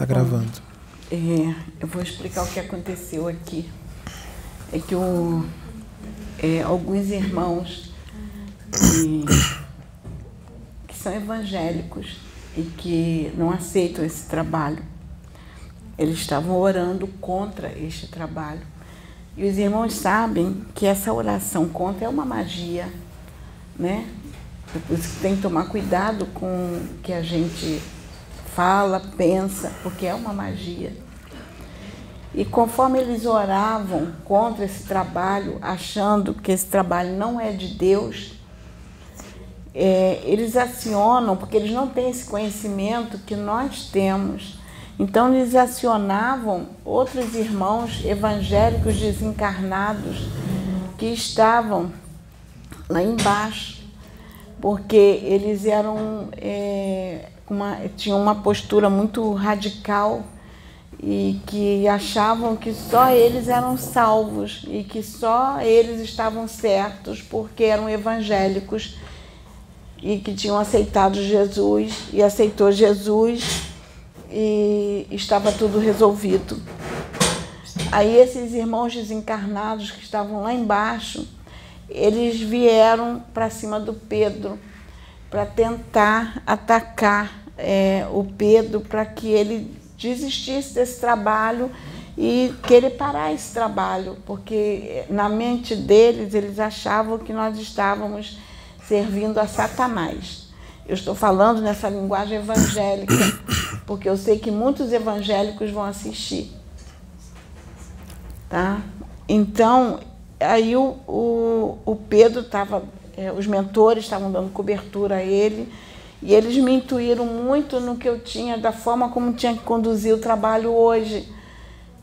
Tá gravando. É, eu vou explicar o que aconteceu aqui. É que o, é, alguns irmãos que, que são evangélicos e que não aceitam esse trabalho, eles estavam orando contra este trabalho. E os irmãos sabem que essa oração contra é uma magia, né? Por isso que tem que tomar cuidado com o que a gente fala, pensa, porque é uma magia. E conforme eles oravam contra esse trabalho, achando que esse trabalho não é de Deus, é, eles acionam, porque eles não têm esse conhecimento que nós temos. Então, eles acionavam outros irmãos evangélicos desencarnados que estavam lá embaixo, porque eles eram é, uma, tinham uma postura muito radical e que achavam que só eles eram salvos e que só eles estavam certos porque eram evangélicos e que tinham aceitado Jesus e aceitou Jesus e estava tudo resolvido. Aí esses irmãos desencarnados que estavam lá embaixo, eles vieram para cima do Pedro para tentar atacar é, o Pedro para que ele desistisse desse trabalho e querer parar esse trabalho, porque na mente deles eles achavam que nós estávamos servindo a Satanás. Eu estou falando nessa linguagem evangélica, porque eu sei que muitos evangélicos vão assistir. Tá? Então, aí o, o, o Pedro estava, é, os mentores estavam dando cobertura a ele, e eles me intuíram muito no que eu tinha, da forma como tinha que conduzir o trabalho hoje,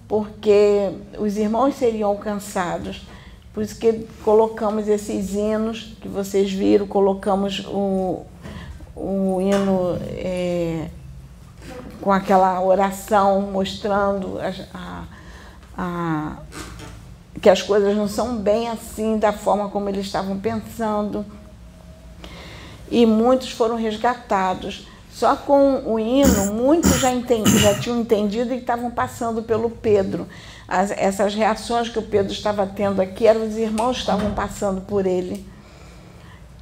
porque os irmãos seriam alcançados. Por isso que colocamos esses hinos que vocês viram, colocamos o, o hino é, com aquela oração mostrando a, a, a, que as coisas não são bem assim, da forma como eles estavam pensando e muitos foram resgatados. Só com o hino, muitos já, entendi, já tinham entendido e estavam passando pelo Pedro. As, essas reações que o Pedro estava tendo aqui eram os irmãos que estavam passando por ele.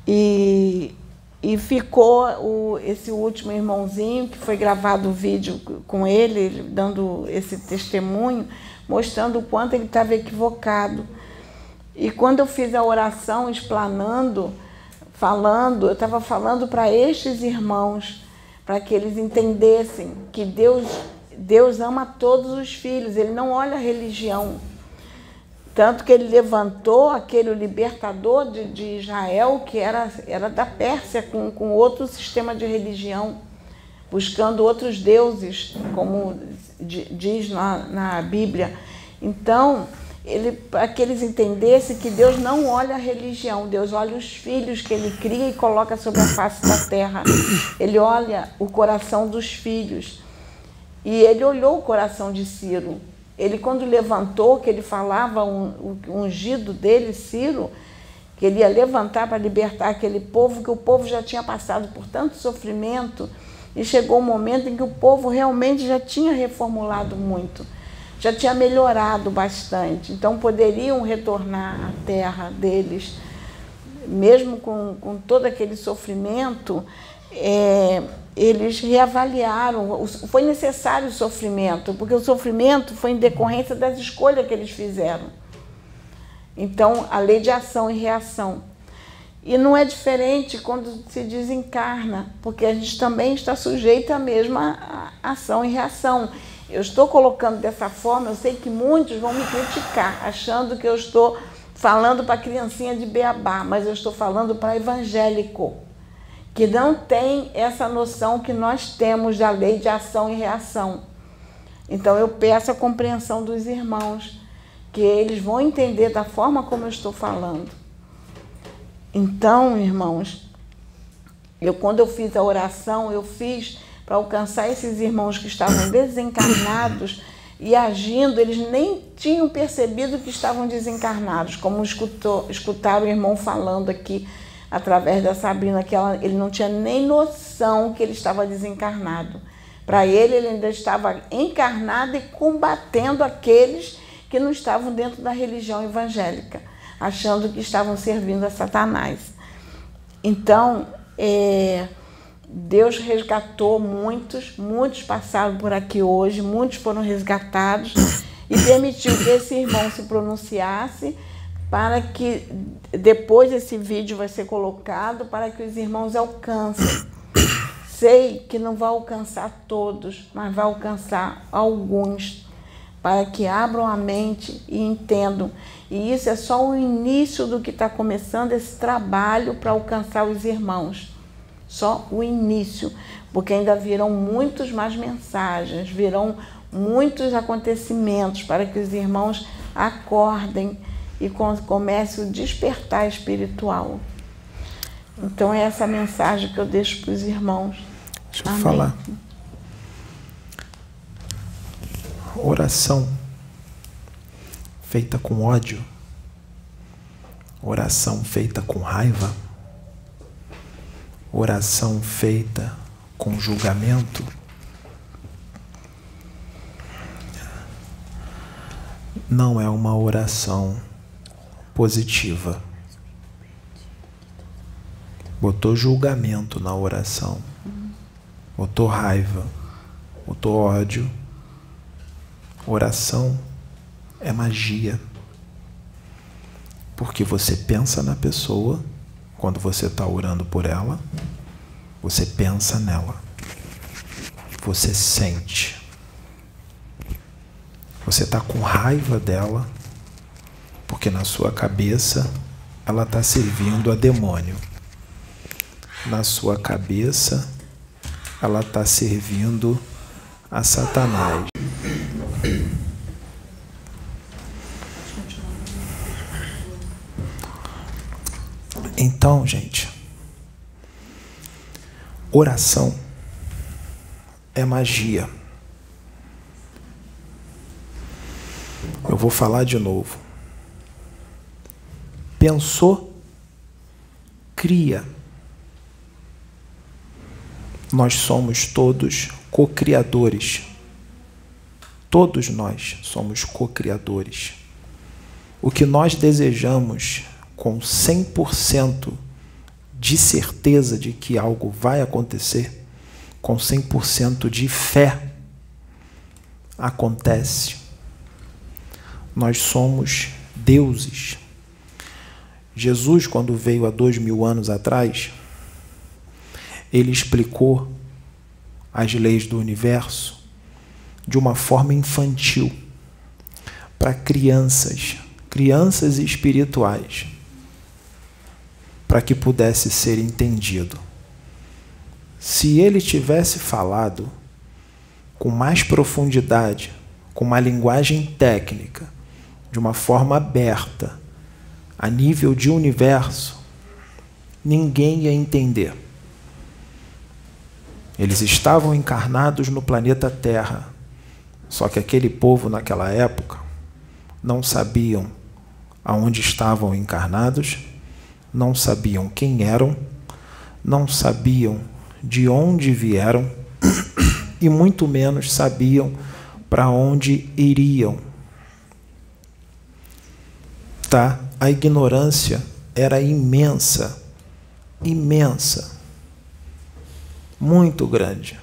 E, e ficou o, esse último irmãozinho, que foi gravado o vídeo com ele, dando esse testemunho, mostrando o quanto ele estava equivocado. E quando eu fiz a oração explanando, falando, eu estava falando para estes irmãos, para que eles entendessem que Deus, Deus ama todos os filhos, ele não olha a religião. Tanto que ele levantou aquele libertador de, de Israel, que era, era da Pérsia, com, com outro sistema de religião, buscando outros deuses, como diz na, na Bíblia. Então, ele, para que eles entendessem que Deus não olha a religião, Deus olha os filhos que ele cria e coloca sobre a face da terra. Ele olha o coração dos filhos. E ele olhou o coração de Ciro. Ele, quando levantou, que ele falava um, o ungido dele, Ciro, que ele ia levantar para libertar aquele povo, que o povo já tinha passado por tanto sofrimento, e chegou um momento em que o povo realmente já tinha reformulado muito já tinha melhorado bastante. Então poderiam retornar à terra deles, mesmo com, com todo aquele sofrimento, é, eles reavaliaram. Foi necessário o sofrimento, porque o sofrimento foi em decorrência das escolhas que eles fizeram. Então, a lei de ação e reação. E não é diferente quando se desencarna, porque a gente também está sujeito à mesma ação e reação. Eu estou colocando dessa forma, eu sei que muitos vão me criticar, achando que eu estou falando para criancinha de beabá, mas eu estou falando para evangélico, que não tem essa noção que nós temos da lei de ação e reação. Então eu peço a compreensão dos irmãos, que eles vão entender da forma como eu estou falando. Então, irmãos, eu quando eu fiz a oração, eu fiz para alcançar esses irmãos que estavam desencarnados e agindo, eles nem tinham percebido que estavam desencarnados, como escutou, escutaram o irmão falando aqui através da Sabrina, que ela, ele não tinha nem noção que ele estava desencarnado. Para ele, ele ainda estava encarnado e combatendo aqueles que não estavam dentro da religião evangélica, achando que estavam servindo a Satanás. Então, é, Deus resgatou muitos, muitos passaram por aqui hoje, muitos foram resgatados e permitiu que esse irmão se pronunciasse para que depois esse vídeo vai ser colocado para que os irmãos alcancem. Sei que não vai alcançar todos, mas vai alcançar alguns, para que abram a mente e entendam. E isso é só o início do que está começando esse trabalho para alcançar os irmãos. Só o início, porque ainda virão muitas mais mensagens, virão muitos acontecimentos para que os irmãos acordem e comece o despertar espiritual. Então é essa mensagem que eu deixo para os irmãos. Deixa eu Amém. falar. Oração feita com ódio, oração feita com raiva, oração feita com julgamento. Não é uma oração positiva. Botou julgamento na oração, botou raiva, botou ódio. Oração é magia. Porque você pensa na pessoa quando você está orando por ela, você pensa nela, você sente. Você está com raiva dela, porque na sua cabeça ela está servindo a demônio. Na sua cabeça ela está servindo a Satanás. Então, gente, oração é magia. Eu vou falar de novo. Pensou, cria. Nós somos todos co-criadores. Todos nós somos co-criadores. O que nós desejamos com 100% de certeza de que algo vai acontecer, com 100% de fé, acontece. Nós somos deuses. Jesus, quando veio há dois mil anos atrás, ele explicou as leis do universo de uma forma infantil para crianças, crianças espirituais para que pudesse ser entendido. Se ele tivesse falado com mais profundidade, com uma linguagem técnica, de uma forma aberta, a nível de universo, ninguém ia entender. Eles estavam encarnados no planeta Terra, só que aquele povo naquela época não sabiam aonde estavam encarnados não sabiam quem eram, não sabiam de onde vieram e muito menos sabiam para onde iriam. Tá? A ignorância era imensa, imensa, muito grande.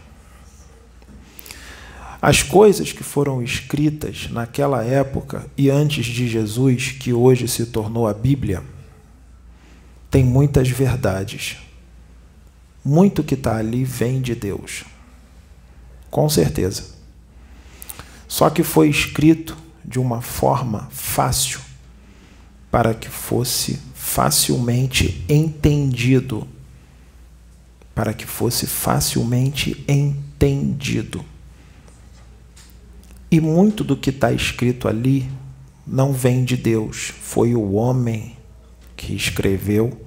As coisas que foram escritas naquela época e antes de Jesus, que hoje se tornou a Bíblia, tem muitas verdades. Muito que está ali vem de Deus. Com certeza. Só que foi escrito de uma forma fácil, para que fosse facilmente entendido. Para que fosse facilmente entendido. E muito do que está escrito ali não vem de Deus, foi o homem que escreveu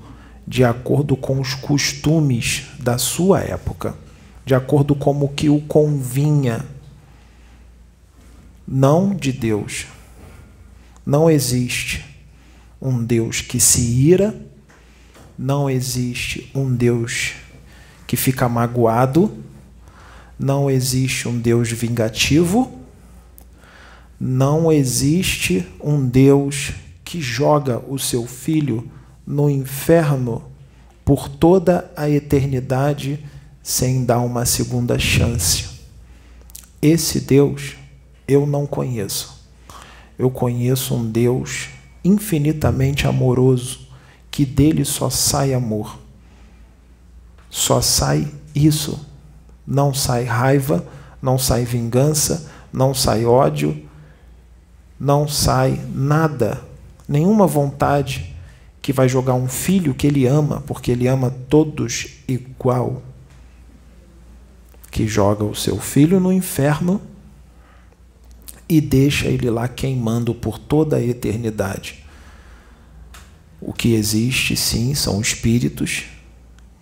de acordo com os costumes da sua época, de acordo com o que o convinha, não de Deus. Não existe um Deus que se ira, não existe um Deus que fica magoado, não existe um Deus vingativo, não existe um Deus que joga o seu filho no inferno por toda a eternidade sem dar uma segunda chance. Esse Deus eu não conheço. Eu conheço um Deus infinitamente amoroso, que dele só sai amor. Só sai isso. Não sai raiva, não sai vingança, não sai ódio, não sai nada, nenhuma vontade que vai jogar um filho que ele ama, porque ele ama todos igual, que joga o seu filho no inferno e deixa ele lá queimando por toda a eternidade. O que existe, sim, são espíritos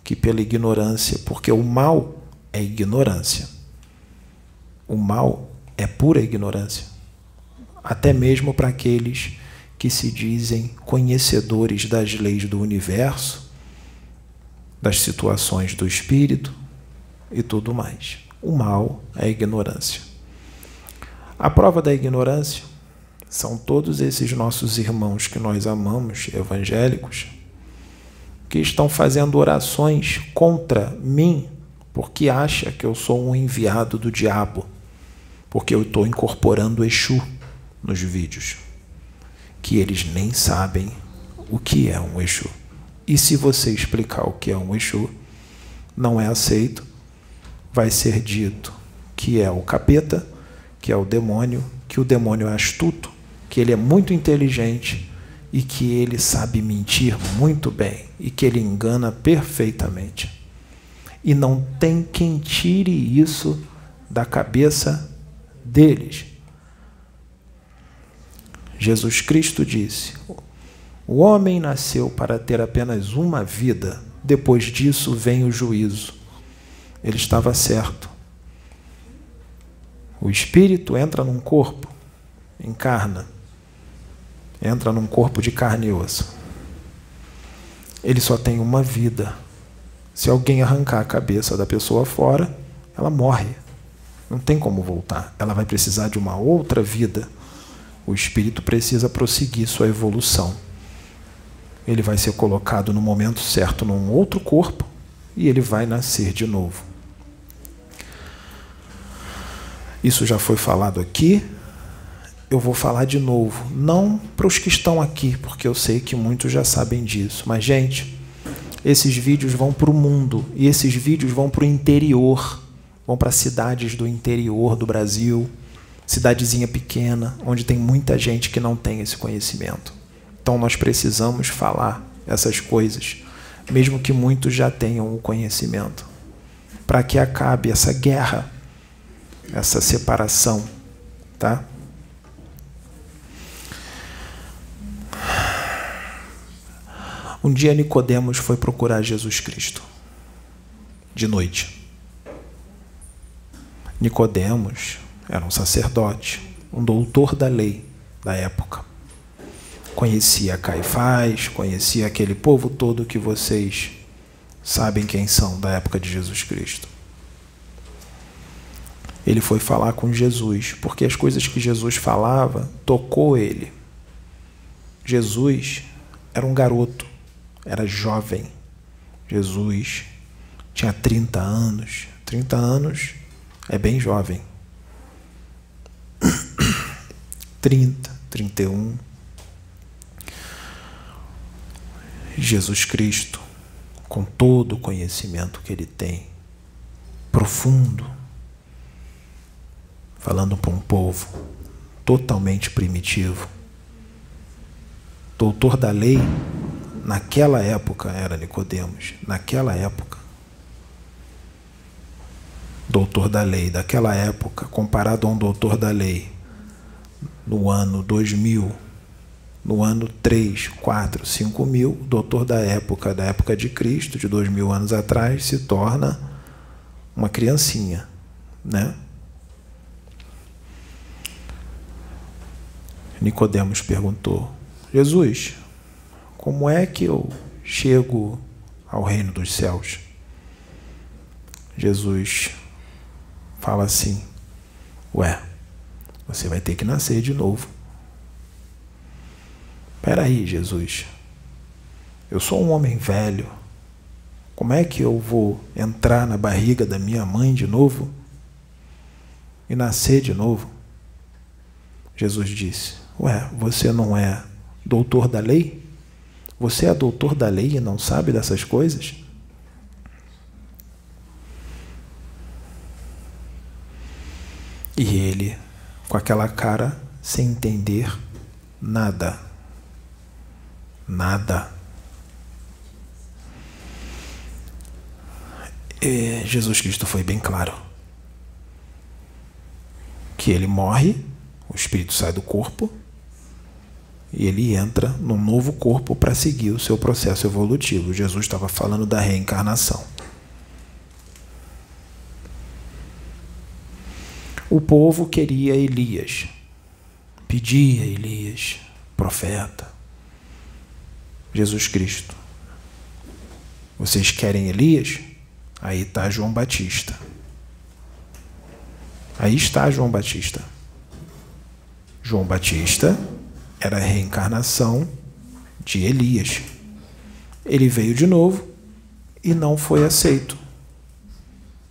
que, pela ignorância, porque o mal é ignorância, o mal é pura ignorância, até mesmo para aqueles que se dizem conhecedores das leis do universo, das situações do espírito e tudo mais. O mal é a ignorância. A prova da ignorância são todos esses nossos irmãos que nós amamos, evangélicos, que estão fazendo orações contra mim porque acha que eu sou um enviado do diabo, porque eu estou incorporando Exu nos vídeos que eles nem sabem o que é um Exu. E se você explicar o que é um Exu, não é aceito, vai ser dito que é o capeta, que é o demônio, que o demônio é astuto, que ele é muito inteligente e que ele sabe mentir muito bem e que ele engana perfeitamente. E não tem quem tire isso da cabeça deles. Jesus Cristo disse: O homem nasceu para ter apenas uma vida, depois disso vem o juízo. Ele estava certo. O espírito entra num corpo, encarna, entra num corpo de carne e osso. Ele só tem uma vida. Se alguém arrancar a cabeça da pessoa fora, ela morre. Não tem como voltar. Ela vai precisar de uma outra vida o espírito precisa prosseguir sua evolução. Ele vai ser colocado no momento certo num outro corpo e ele vai nascer de novo. Isso já foi falado aqui. Eu vou falar de novo, não para os que estão aqui, porque eu sei que muitos já sabem disso. Mas, gente, esses vídeos vão para o mundo e esses vídeos vão para o interior, vão para cidades do interior do Brasil, cidadezinha pequena, onde tem muita gente que não tem esse conhecimento. Então nós precisamos falar essas coisas, mesmo que muitos já tenham o conhecimento, para que acabe essa guerra, essa separação, tá? Um dia Nicodemos foi procurar Jesus Cristo de noite. Nicodemos era um sacerdote, um doutor da lei da época. Conhecia Caifás, conhecia aquele povo todo que vocês sabem quem são da época de Jesus Cristo. Ele foi falar com Jesus, porque as coisas que Jesus falava tocou ele. Jesus era um garoto, era jovem. Jesus tinha 30 anos. 30 anos é bem jovem. 30, 31. Jesus Cristo, com todo o conhecimento que ele tem, profundo, falando para um povo totalmente primitivo, doutor da lei, naquela época era Nicodemos, naquela época. Doutor da lei, daquela época, comparado a um doutor da lei no ano 2000, no ano 3, 4, 5 mil, o doutor da época, da época de Cristo, de dois mil anos atrás, se torna uma criancinha, né? Nicodemos perguntou: Jesus, como é que eu chego ao reino dos céus? Jesus fala assim: Ué, você vai ter que nascer de novo. Peraí, Jesus. Eu sou um homem velho. Como é que eu vou entrar na barriga da minha mãe de novo e nascer de novo? Jesus disse: Ué, você não é doutor da lei? Você é doutor da lei e não sabe dessas coisas? E ele, com aquela cara, sem entender nada. Nada. E Jesus Cristo foi bem claro que ele morre, o espírito sai do corpo e ele entra num novo corpo para seguir o seu processo evolutivo. Jesus estava falando da reencarnação. O povo queria Elias, pedia Elias, profeta. Jesus Cristo. Vocês querem Elias? Aí está João Batista. Aí está João Batista. João Batista era a reencarnação de Elias. Ele veio de novo e não foi aceito.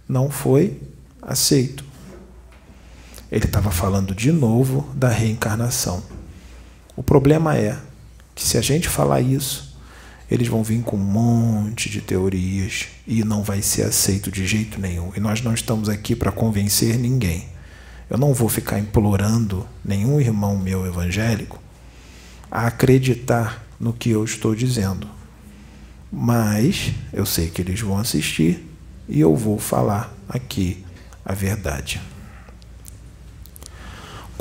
Não foi aceito. Ele estava falando de novo da reencarnação. O problema é que se a gente falar isso, eles vão vir com um monte de teorias e não vai ser aceito de jeito nenhum. E nós não estamos aqui para convencer ninguém. Eu não vou ficar implorando nenhum irmão meu evangélico a acreditar no que eu estou dizendo. Mas eu sei que eles vão assistir e eu vou falar aqui a verdade.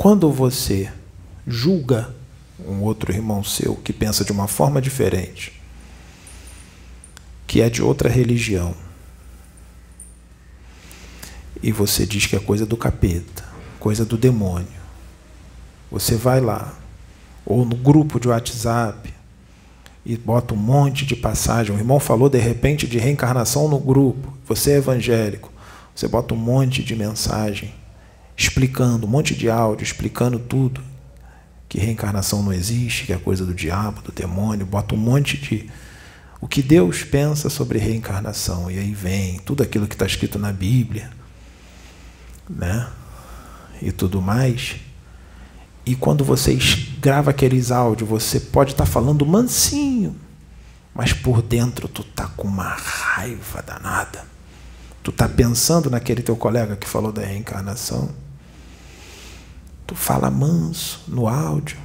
Quando você julga um outro irmão seu que pensa de uma forma diferente, que é de outra religião, e você diz que é coisa do capeta, coisa do demônio, você vai lá, ou no grupo de WhatsApp, e bota um monte de passagem. O irmão falou de repente de reencarnação no grupo. Você é evangélico. Você bota um monte de mensagem explicando, um monte de áudio explicando tudo que reencarnação não existe, que é coisa do diabo, do demônio, bota um monte de. O que Deus pensa sobre reencarnação. E aí vem tudo aquilo que está escrito na Bíblia, né? E tudo mais. E quando você grava aqueles áudios, você pode estar tá falando mansinho, mas por dentro tu tá com uma raiva danada. Tu tá pensando naquele teu colega que falou da reencarnação. Tu fala manso no áudio,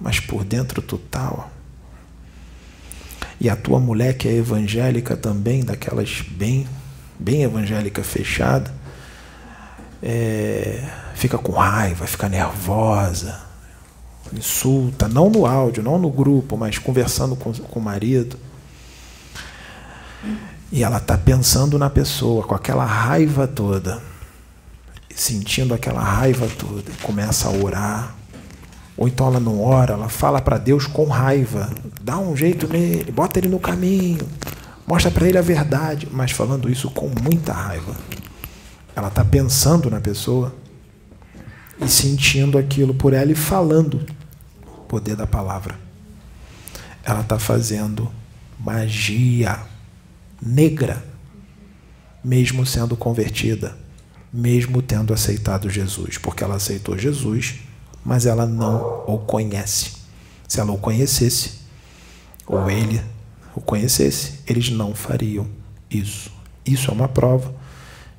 mas por dentro tu tá, ó. E a tua mulher que é evangélica também, daquelas bem, bem evangélica fechada, é, fica com raiva, fica nervosa, insulta, não no áudio, não no grupo, mas conversando com, com o marido. E ela está pensando na pessoa, com aquela raiva toda sentindo aquela raiva toda, começa a orar. Ou então ela não ora, ela fala para Deus com raiva, dá um jeito nele, bota ele no caminho, mostra para ele a verdade, mas falando isso com muita raiva. Ela está pensando na pessoa e sentindo aquilo por ela e falando o poder da palavra. Ela está fazendo magia negra, mesmo sendo convertida mesmo tendo aceitado Jesus, porque ela aceitou Jesus, mas ela não o conhece. Se ela o conhecesse, ou ele o conhecesse, eles não fariam isso. Isso é uma prova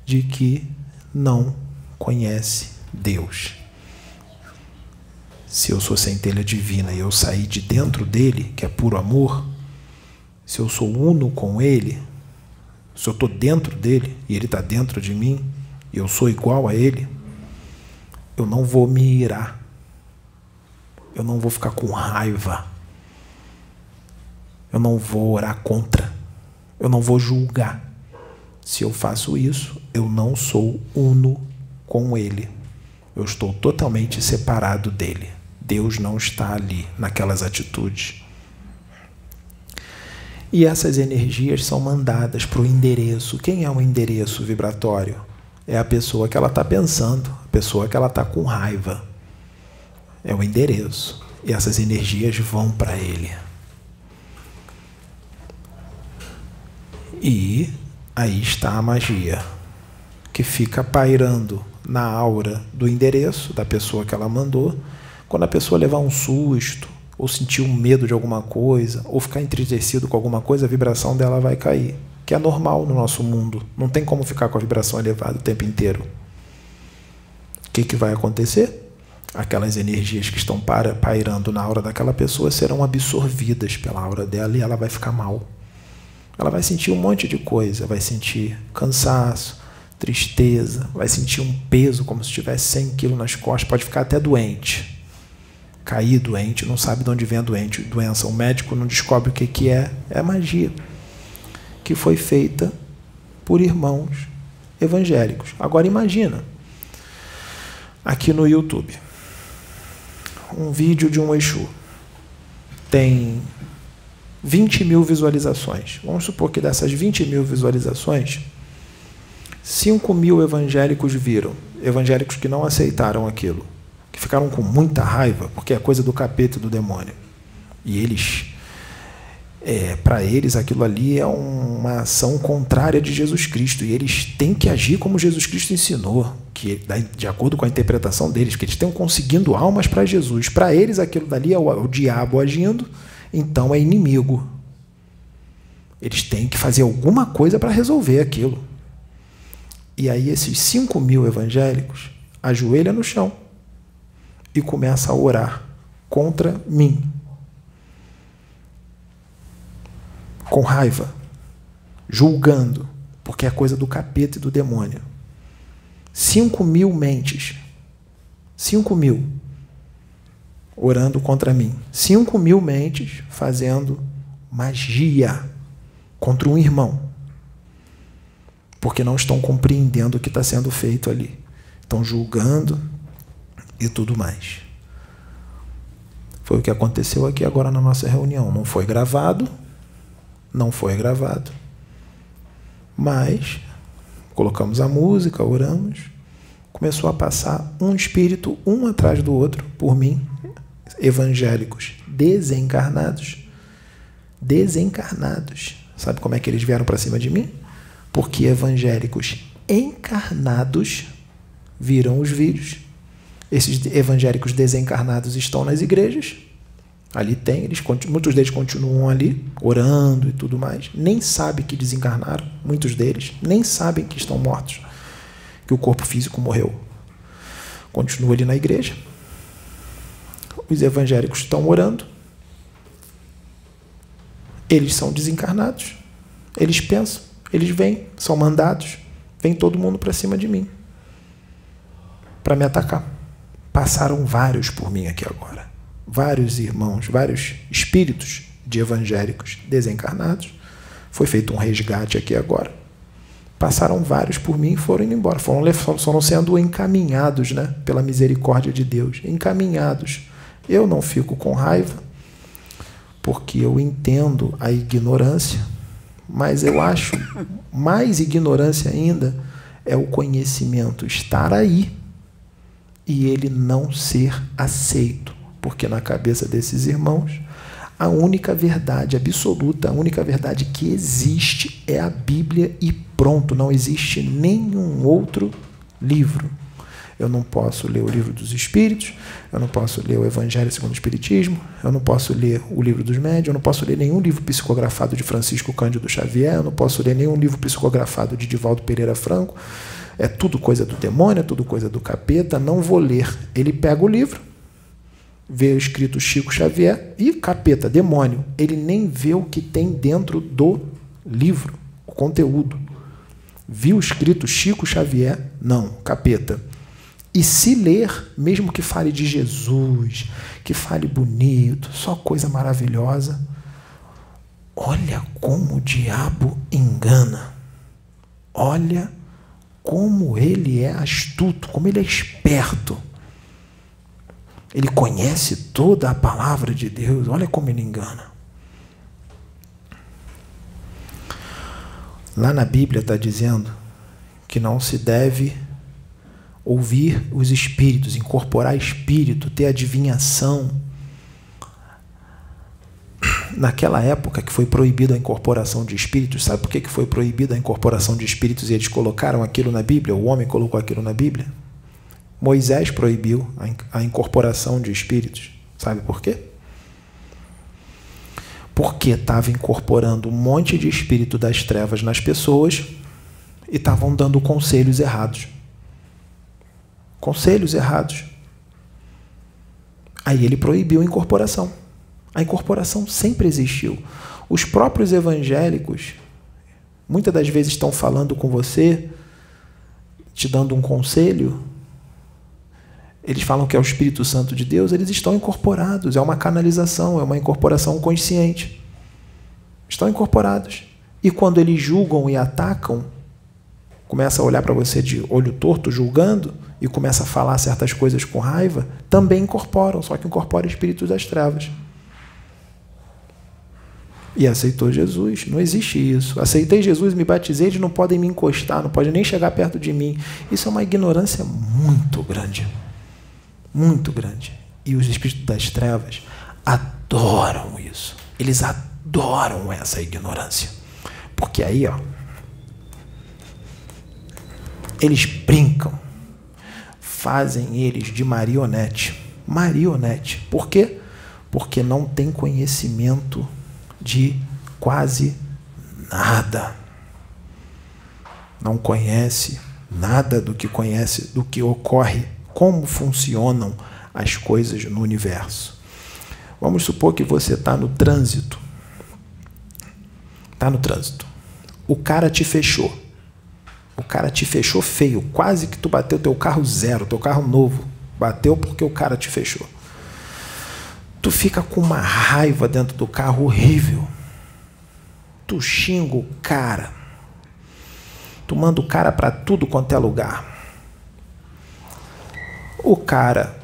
de que não conhece Deus. Se eu sou centelha divina e eu saí de dentro dele, que é puro amor, se eu sou uno com ele, se eu estou dentro dele e ele está dentro de mim, eu sou igual a ele, eu não vou me irar. Eu não vou ficar com raiva. Eu não vou orar contra. Eu não vou julgar. Se eu faço isso, eu não sou uno com ele. Eu estou totalmente separado dele. Deus não está ali naquelas atitudes. E essas energias são mandadas para o endereço. Quem é o endereço vibratório? é a pessoa que ela está pensando, a pessoa que ela está com raiva. É o endereço. E essas energias vão para ele. E aí está a magia, que fica pairando na aura do endereço da pessoa que ela mandou. Quando a pessoa levar um susto, ou sentir um medo de alguma coisa, ou ficar entristecido com alguma coisa, a vibração dela vai cair, que é normal no nosso mundo. Não tem como ficar com a vibração elevada o tempo inteiro. O que, que vai acontecer? Aquelas energias que estão para, pairando na aura daquela pessoa serão absorvidas pela aura dela e ela vai ficar mal. Ela vai sentir um monte de coisa, vai sentir cansaço, tristeza, vai sentir um peso como se tivesse 100 quilos nas costas, pode ficar até doente cair doente, não sabe de onde vem a doente, doença. O médico não descobre o que, que é. É magia. Que foi feita por irmãos evangélicos. Agora imagina, aqui no YouTube, um vídeo de um Exu tem 20 mil visualizações. Vamos supor que dessas 20 mil visualizações, 5 mil evangélicos viram, evangélicos que não aceitaram aquilo que ficaram com muita raiva, porque é coisa do capeta do demônio. E eles, é, para eles, aquilo ali é uma ação contrária de Jesus Cristo. E eles têm que agir como Jesus Cristo ensinou, que de acordo com a interpretação deles, que eles estão conseguindo almas para Jesus. Para eles, aquilo dali é o, o diabo agindo, então é inimigo. Eles têm que fazer alguma coisa para resolver aquilo. E aí, esses 5 mil evangélicos ajoelham no chão e começa a orar contra mim. Com raiva, julgando, porque é coisa do capeta e do demônio. Cinco mil mentes, cinco mil, orando contra mim. Cinco mil mentes fazendo magia contra um irmão, porque não estão compreendendo o que está sendo feito ali. Estão julgando, e tudo mais. Foi o que aconteceu aqui agora na nossa reunião. Não foi gravado, não foi gravado, mas colocamos a música, oramos, começou a passar um espírito um atrás do outro por mim, evangélicos desencarnados, desencarnados. Sabe como é que eles vieram para cima de mim? Porque evangélicos encarnados viram os vídeos esses evangélicos desencarnados estão nas igrejas, ali tem, eles, muitos deles continuam ali, orando e tudo mais, nem sabem que desencarnaram, muitos deles nem sabem que estão mortos, que o corpo físico morreu. Continua ali na igreja. Os evangélicos estão orando. Eles são desencarnados. Eles pensam, eles vêm, são mandados, vem todo mundo para cima de mim para me atacar passaram vários por mim aqui agora. Vários irmãos, vários espíritos de evangélicos desencarnados. Foi feito um resgate aqui agora. Passaram vários por mim e foram indo embora. Foram, foram sendo encaminhados né, pela misericórdia de Deus. Encaminhados. Eu não fico com raiva, porque eu entendo a ignorância, mas eu acho mais ignorância ainda é o conhecimento estar aí e ele não ser aceito, porque na cabeça desses irmãos, a única verdade absoluta, a única verdade que existe é a Bíblia e pronto, não existe nenhum outro livro. Eu não posso ler o livro dos Espíritos, eu não posso ler o Evangelho segundo o Espiritismo, eu não posso ler o livro dos Médios, eu não posso ler nenhum livro psicografado de Francisco Cândido Xavier, eu não posso ler nenhum livro psicografado de Divaldo Pereira Franco, é tudo coisa do demônio, é tudo coisa do capeta, não vou ler. Ele pega o livro, vê escrito Chico Xavier e capeta, demônio. Ele nem vê o que tem dentro do livro, o conteúdo. Viu escrito Chico Xavier? Não, capeta. E se ler, mesmo que fale de Jesus, que fale bonito, só coisa maravilhosa, olha como o diabo engana. Olha como ele é astuto, como ele é esperto. Ele conhece toda a palavra de Deus, olha como ele engana. Lá na Bíblia está dizendo que não se deve ouvir os espíritos, incorporar espírito, ter adivinhação. Naquela época que foi proibida a incorporação de espíritos, sabe por que foi proibida a incorporação de espíritos e eles colocaram aquilo na Bíblia? O homem colocou aquilo na Bíblia? Moisés proibiu a incorporação de espíritos. Sabe por quê? Porque estava incorporando um monte de espírito das trevas nas pessoas e estavam dando conselhos errados. Conselhos errados. Aí ele proibiu a incorporação. A incorporação sempre existiu. Os próprios evangélicos, muitas das vezes, estão falando com você, te dando um conselho. Eles falam que é o Espírito Santo de Deus, eles estão incorporados. É uma canalização, é uma incorporação consciente. Estão incorporados. E quando eles julgam e atacam, começa a olhar para você de olho torto, julgando, e começa a falar certas coisas com raiva, também incorporam, só que incorpora espíritos das trevas. E aceitou Jesus. Não existe isso. Aceitei Jesus, me batizei, eles não podem me encostar, não podem nem chegar perto de mim. Isso é uma ignorância muito grande. Muito grande. E os espíritos das trevas adoram isso. Eles adoram essa ignorância. Porque aí, ó, eles brincam, fazem eles de marionete. Marionete. Por quê? Porque não tem conhecimento de quase nada. Não conhece nada do que conhece, do que ocorre, como funcionam as coisas no universo. Vamos supor que você está no trânsito. Está no trânsito. O cara te fechou. O cara te fechou feio, quase que tu bateu teu carro zero, teu carro novo. Bateu porque o cara te fechou. Tu fica com uma raiva dentro do carro horrível. Tu xinga o cara. Tu manda o cara para tudo quanto é lugar. O cara,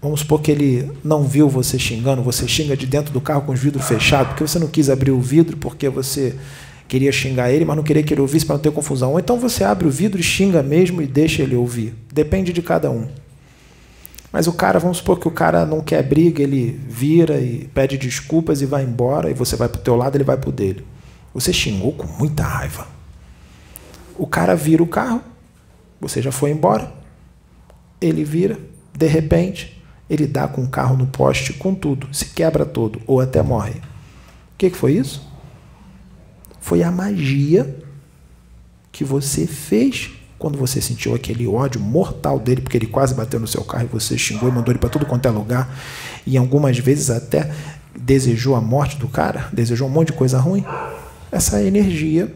vamos supor que ele não viu você xingando, você xinga de dentro do carro com os vidros fechados, porque você não quis abrir o vidro, porque você queria xingar ele, mas não queria que ele ouvisse para não ter confusão. Ou então você abre o vidro e xinga mesmo e deixa ele ouvir. Depende de cada um. Mas o cara, vamos supor que o cara não quer briga, ele vira e pede desculpas e vai embora, e você vai para o teu lado, ele vai para o dele. Você xingou com muita raiva. O cara vira o carro, você já foi embora, ele vira, de repente, ele dá com o carro no poste, com tudo, se quebra todo, ou até morre. O que, que foi isso? foi a magia que você fez quando você sentiu aquele ódio mortal dele, porque ele quase bateu no seu carro e você xingou e mandou ele para tudo quanto é lugar, e algumas vezes até desejou a morte do cara, desejou um monte de coisa ruim. Essa energia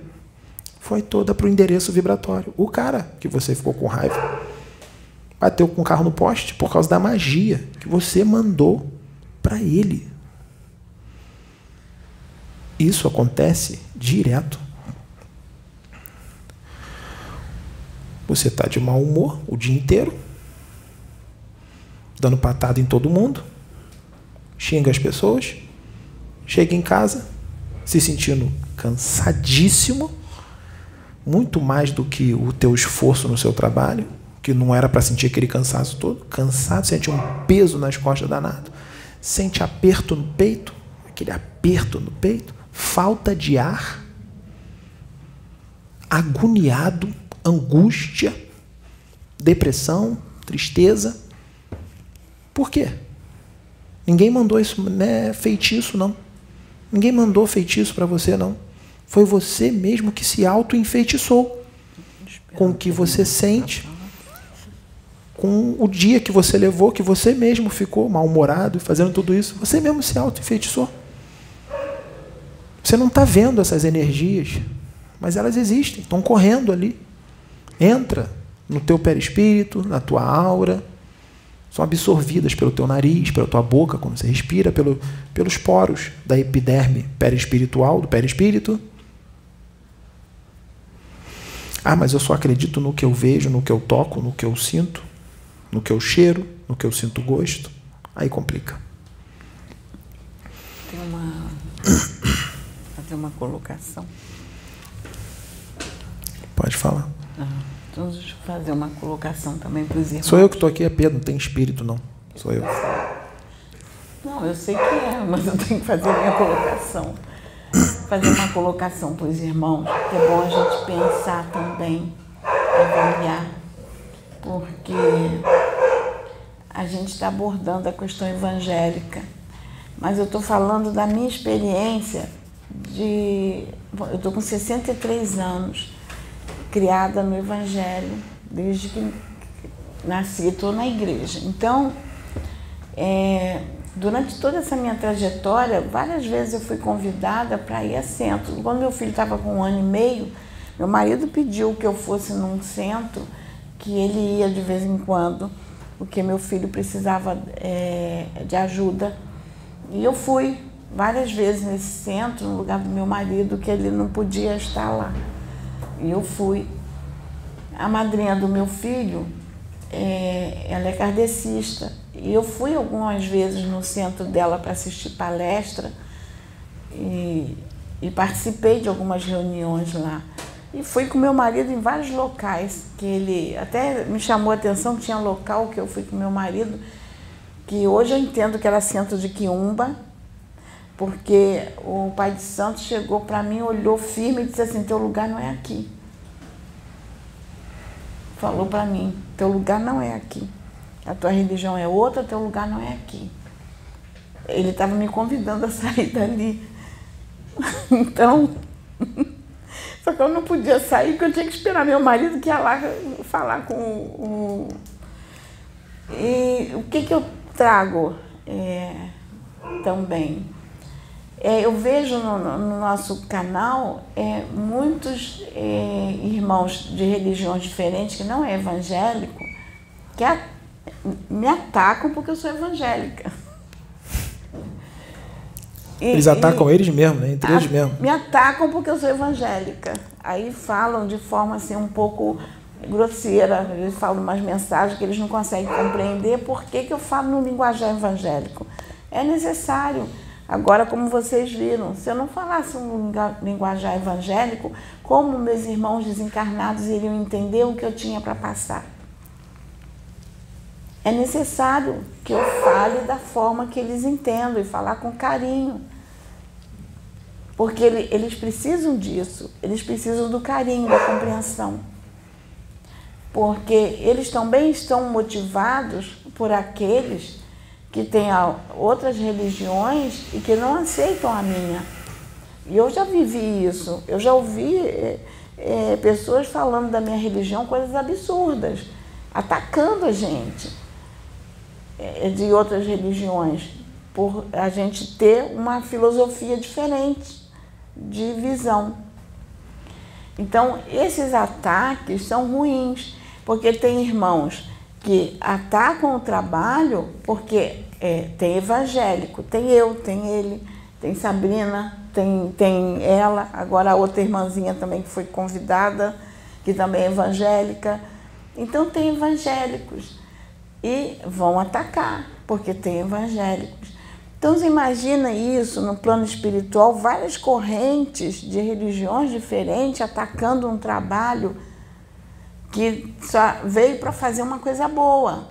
foi toda para o endereço vibratório. O cara que você ficou com raiva bateu com o carro no poste por causa da magia que você mandou para ele. Isso acontece direto. Você está de mau humor o dia inteiro, dando patada em todo mundo, xinga as pessoas, chega em casa se sentindo cansadíssimo, muito mais do que o teu esforço no seu trabalho, que não era para sentir aquele cansaço todo, cansado, sente um peso nas costas danado, sente aperto no peito, aquele aperto no peito, falta de ar, agoniado, angústia, depressão, tristeza. Por quê? Ninguém mandou isso, não é feitiço, não. Ninguém mandou feitiço para você, não. Foi você mesmo que se auto-enfeitiçou com o que você sente, com o dia que você levou, que você mesmo ficou mal-humorado, fazendo tudo isso. Você mesmo se auto-enfeitiçou. Você não está vendo essas energias, mas elas existem, estão correndo ali. Entra no teu perispírito, na tua aura, são absorvidas pelo teu nariz, pela tua boca, quando você respira, pelo, pelos poros da epiderme perispiritual, do perispírito. Ah, mas eu só acredito no que eu vejo, no que eu toco, no que eu sinto, no que eu cheiro, no que eu sinto gosto. Aí complica. Tem uma fazer uma colocação? Pode falar. Ah, eu fazer uma colocação também para os irmãos. Sou eu que estou aqui, é Pedro, não tem espírito não. Sou eu. Não, eu sei que é, mas eu tenho que fazer a minha colocação. Fazer uma colocação para os irmãos, que é bom a gente pensar também, avaliar, porque a gente está abordando a questão evangélica, mas eu estou falando da minha experiência de. Eu estou com 63 anos, criada no Evangelho, desde que nasci, estou na igreja. Então, é, durante toda essa minha trajetória, várias vezes eu fui convidada para ir a centro. Quando meu filho estava com um ano e meio, meu marido pediu que eu fosse num centro, que ele ia de vez em quando, porque meu filho precisava é, de ajuda. E eu fui várias vezes nesse centro, no lugar do meu marido, que ele não podia estar lá. E eu fui. A madrinha do meu filho, é, ela é kardecista. E eu fui algumas vezes no centro dela para assistir palestra e, e, participei de algumas reuniões lá. E fui com meu marido em vários locais, que ele até me chamou a atenção que tinha local que eu fui com meu marido, que hoje eu entendo que era centro de quiumba, porque o pai de santo chegou para mim, olhou firme e disse assim: Teu lugar não é aqui. Falou para mim: Teu lugar não é aqui. A tua religião é outra, teu lugar não é aqui. Ele estava me convidando a sair dali. Então, só que eu não podia sair porque eu tinha que esperar meu marido que ia lá falar com o. E o que, que eu trago é, também? É, eu vejo no, no, nosso canal é, muitos é, irmãos de religiões diferentes, que não é evangélico, que a, me atacam porque eu sou evangélica. E, eles atacam e, eles mesmo, né? Entre a, eles mesmo. Me atacam porque eu sou evangélica. Aí falam de forma assim um pouco grosseira, eles falam umas mensagens que eles não conseguem compreender por que, que eu falo no linguajar evangélico. É necessário Agora, como vocês viram, se eu não falasse um linguajar evangélico, como meus irmãos desencarnados iriam entender o que eu tinha para passar? É necessário que eu fale da forma que eles entendam e falar com carinho. Porque eles precisam disso, eles precisam do carinho, da compreensão. Porque eles também estão motivados por aqueles que tem outras religiões e que não aceitam a minha. E eu já vivi isso, eu já ouvi é, pessoas falando da minha religião coisas absurdas, atacando a gente é, de outras religiões, por a gente ter uma filosofia diferente de visão. Então, esses ataques são ruins, porque tem irmãos que atacam o trabalho porque é, tem evangélico, tem eu, tem ele, tem Sabrina, tem, tem ela, agora a outra irmãzinha também que foi convidada, que também é evangélica. Então tem evangélicos e vão atacar, porque tem evangélicos. Então você imagina isso no plano espiritual, várias correntes de religiões diferentes atacando um trabalho que só veio para fazer uma coisa boa,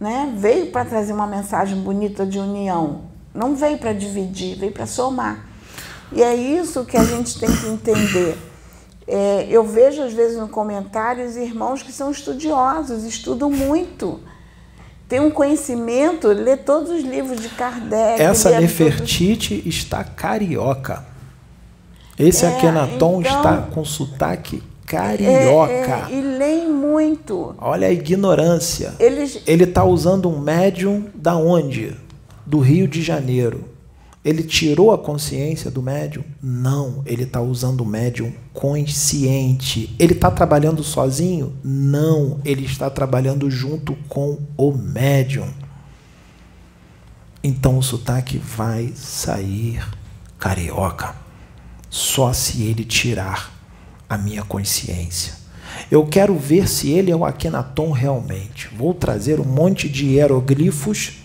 né? Veio para trazer uma mensagem bonita de união, não veio para dividir, veio para somar. E é isso que a gente tem que entender. É, eu vejo às vezes no comentários irmãos que são estudiosos, estudam muito, tem um conhecimento, lê todos os livros de Kardec. Essa Nefertiti todos... está carioca. Esse é, Akenaton então, está com sotaque carioca. É, é, e leem muito. Olha a ignorância. Eles... Ele está usando um médium da onde? Do Rio de Janeiro. Ele tirou a consciência do médium? Não, ele está usando o médium consciente. Ele está trabalhando sozinho? Não, ele está trabalhando junto com o médium. Então o sotaque vai sair carioca. Só se ele tirar a minha consciência. Eu quero ver se ele é o Akhenaton realmente. Vou trazer um monte de hieroglifos,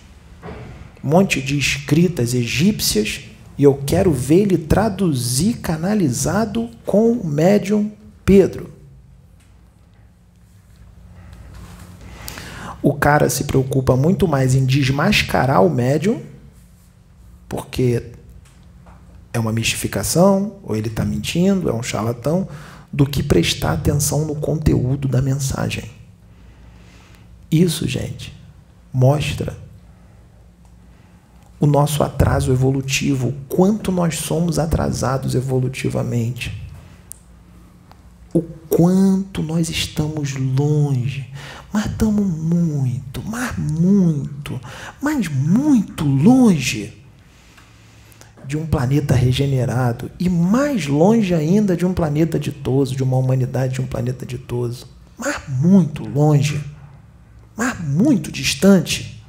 um monte de escritas egípcias, e eu quero ver ele traduzir canalizado com o médium Pedro. O cara se preocupa muito mais em desmascarar o médium, porque é uma mistificação, ou ele está mentindo, é um charlatão do que prestar atenção no conteúdo da mensagem. Isso, gente, mostra o nosso atraso evolutivo, o quanto nós somos atrasados evolutivamente. O quanto nós estamos longe, mas estamos muito, mas muito, mas muito longe de um planeta regenerado e mais longe ainda de um planeta ditoso, de uma humanidade de um planeta ditoso. Mas muito longe, mas muito distante.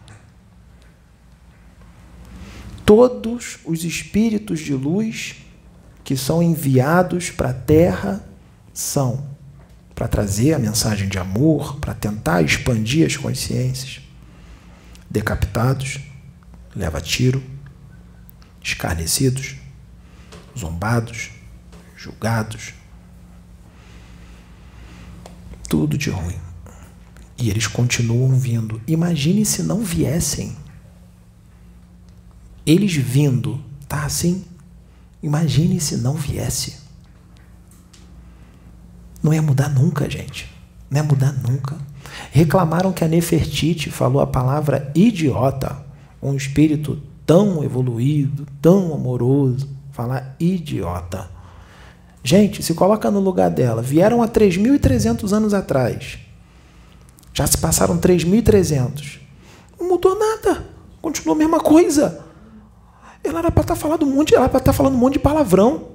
Todos os espíritos de luz que são enviados para a Terra são para trazer a mensagem de amor, para tentar expandir as consciências. Decapitados, leva tiro, escarnecidos, zombados, julgados. Tudo de ruim. E eles continuam vindo. Imagine se não viessem. Eles vindo, tá assim? Imagine se não viesse. Não ia mudar nunca, gente. Não ia mudar nunca. Reclamaram que a Nefertiti falou a palavra idiota, um espírito tão evoluído, tão amoroso, falar idiota. Gente, se coloca no lugar dela. Vieram há 3.300 anos atrás. Já se passaram 3.300. Não mudou nada. Continuou a mesma coisa. Ela era para estar tá falando um monte, ela para estar tá falando um monte de palavrão.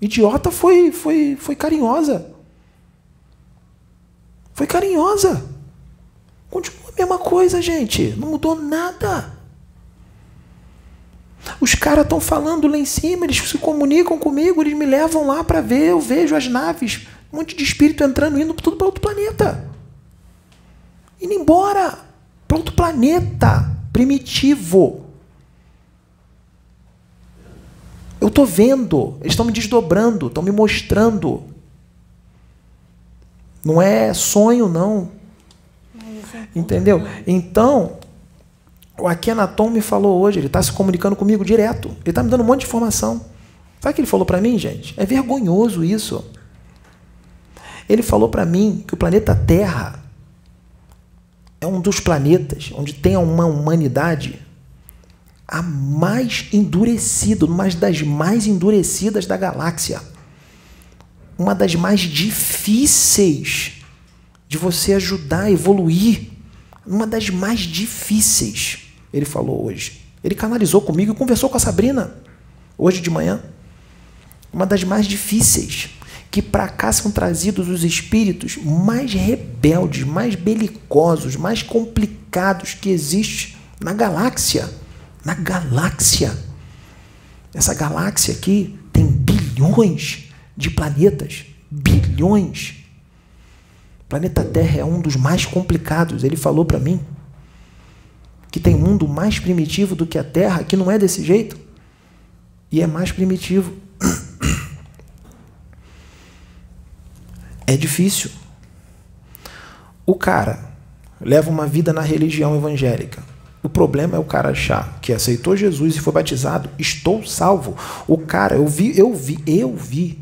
Idiota foi foi foi carinhosa. Foi carinhosa. Continua a mesma coisa, gente. Não mudou nada. Os caras estão falando lá em cima, eles se comunicam comigo, eles me levam lá para ver, eu vejo as naves, um monte de espírito entrando, indo tudo para outro planeta. Indo embora para outro planeta primitivo. Eu estou vendo, eles estão me desdobrando, estão me mostrando. Não é sonho, não. Entendeu? Então, o Akenaton me falou hoje, ele está se comunicando comigo direto. Ele está me dando um monte de informação. Sabe o que ele falou para mim, gente? É vergonhoso isso. Ele falou para mim que o planeta Terra é um dos planetas onde tem uma humanidade a mais endurecida, uma das mais endurecidas da galáxia. Uma das mais difíceis de você ajudar a evoluir. Uma das mais difíceis ele falou hoje. Ele canalizou comigo e conversou com a Sabrina hoje de manhã. Uma das mais difíceis, que para cá são trazidos os espíritos mais rebeldes, mais belicosos, mais complicados que existe na galáxia. Na galáxia. Essa galáxia aqui tem bilhões de planetas, bilhões. O planeta Terra é um dos mais complicados, ele falou para mim que tem mundo mais primitivo do que a Terra, que não é desse jeito, e é mais primitivo. É difícil. O cara leva uma vida na religião evangélica. O problema é o cara achar que aceitou Jesus e foi batizado, estou salvo. O cara, eu vi, eu vi, eu vi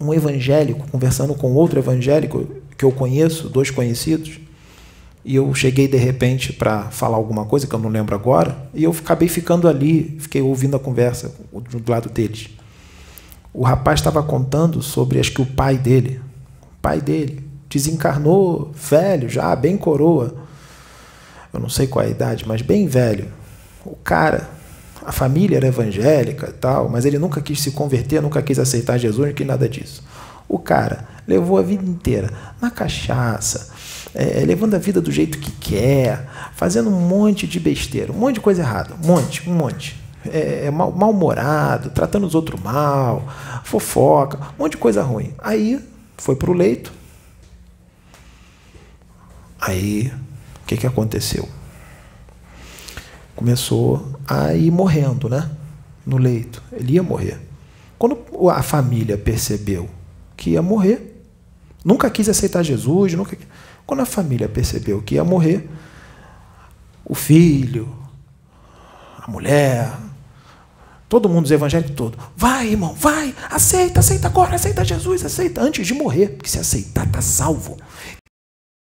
um evangélico conversando com outro evangélico que eu conheço, dois conhecidos, e eu cheguei de repente para falar alguma coisa que eu não lembro agora, e eu acabei ficando ali, fiquei ouvindo a conversa do lado deles. O rapaz estava contando sobre, acho que o pai dele, o pai dele, desencarnou velho, já bem coroa, eu não sei qual é a idade, mas bem velho. O cara, a família era evangélica tal, mas ele nunca quis se converter, nunca quis aceitar Jesus, que nada disso. O cara levou a vida inteira na cachaça, é, levando a vida do jeito que quer, fazendo um monte de besteira, um monte de coisa errada, um monte, um monte. É, é mal-humorado, tratando os outros mal, fofoca, um monte de coisa ruim. Aí foi para o leito. Aí, o que, que aconteceu? Começou a ir morrendo, né? No leito. Ele ia morrer. Quando a família percebeu que ia morrer, nunca quis aceitar Jesus, nunca Quando a família percebeu que ia morrer, o filho, a mulher, todo mundo, os evangélicos todo, vai, irmão, vai, aceita, aceita agora, aceita Jesus, aceita antes de morrer, porque se aceitar, está salvo.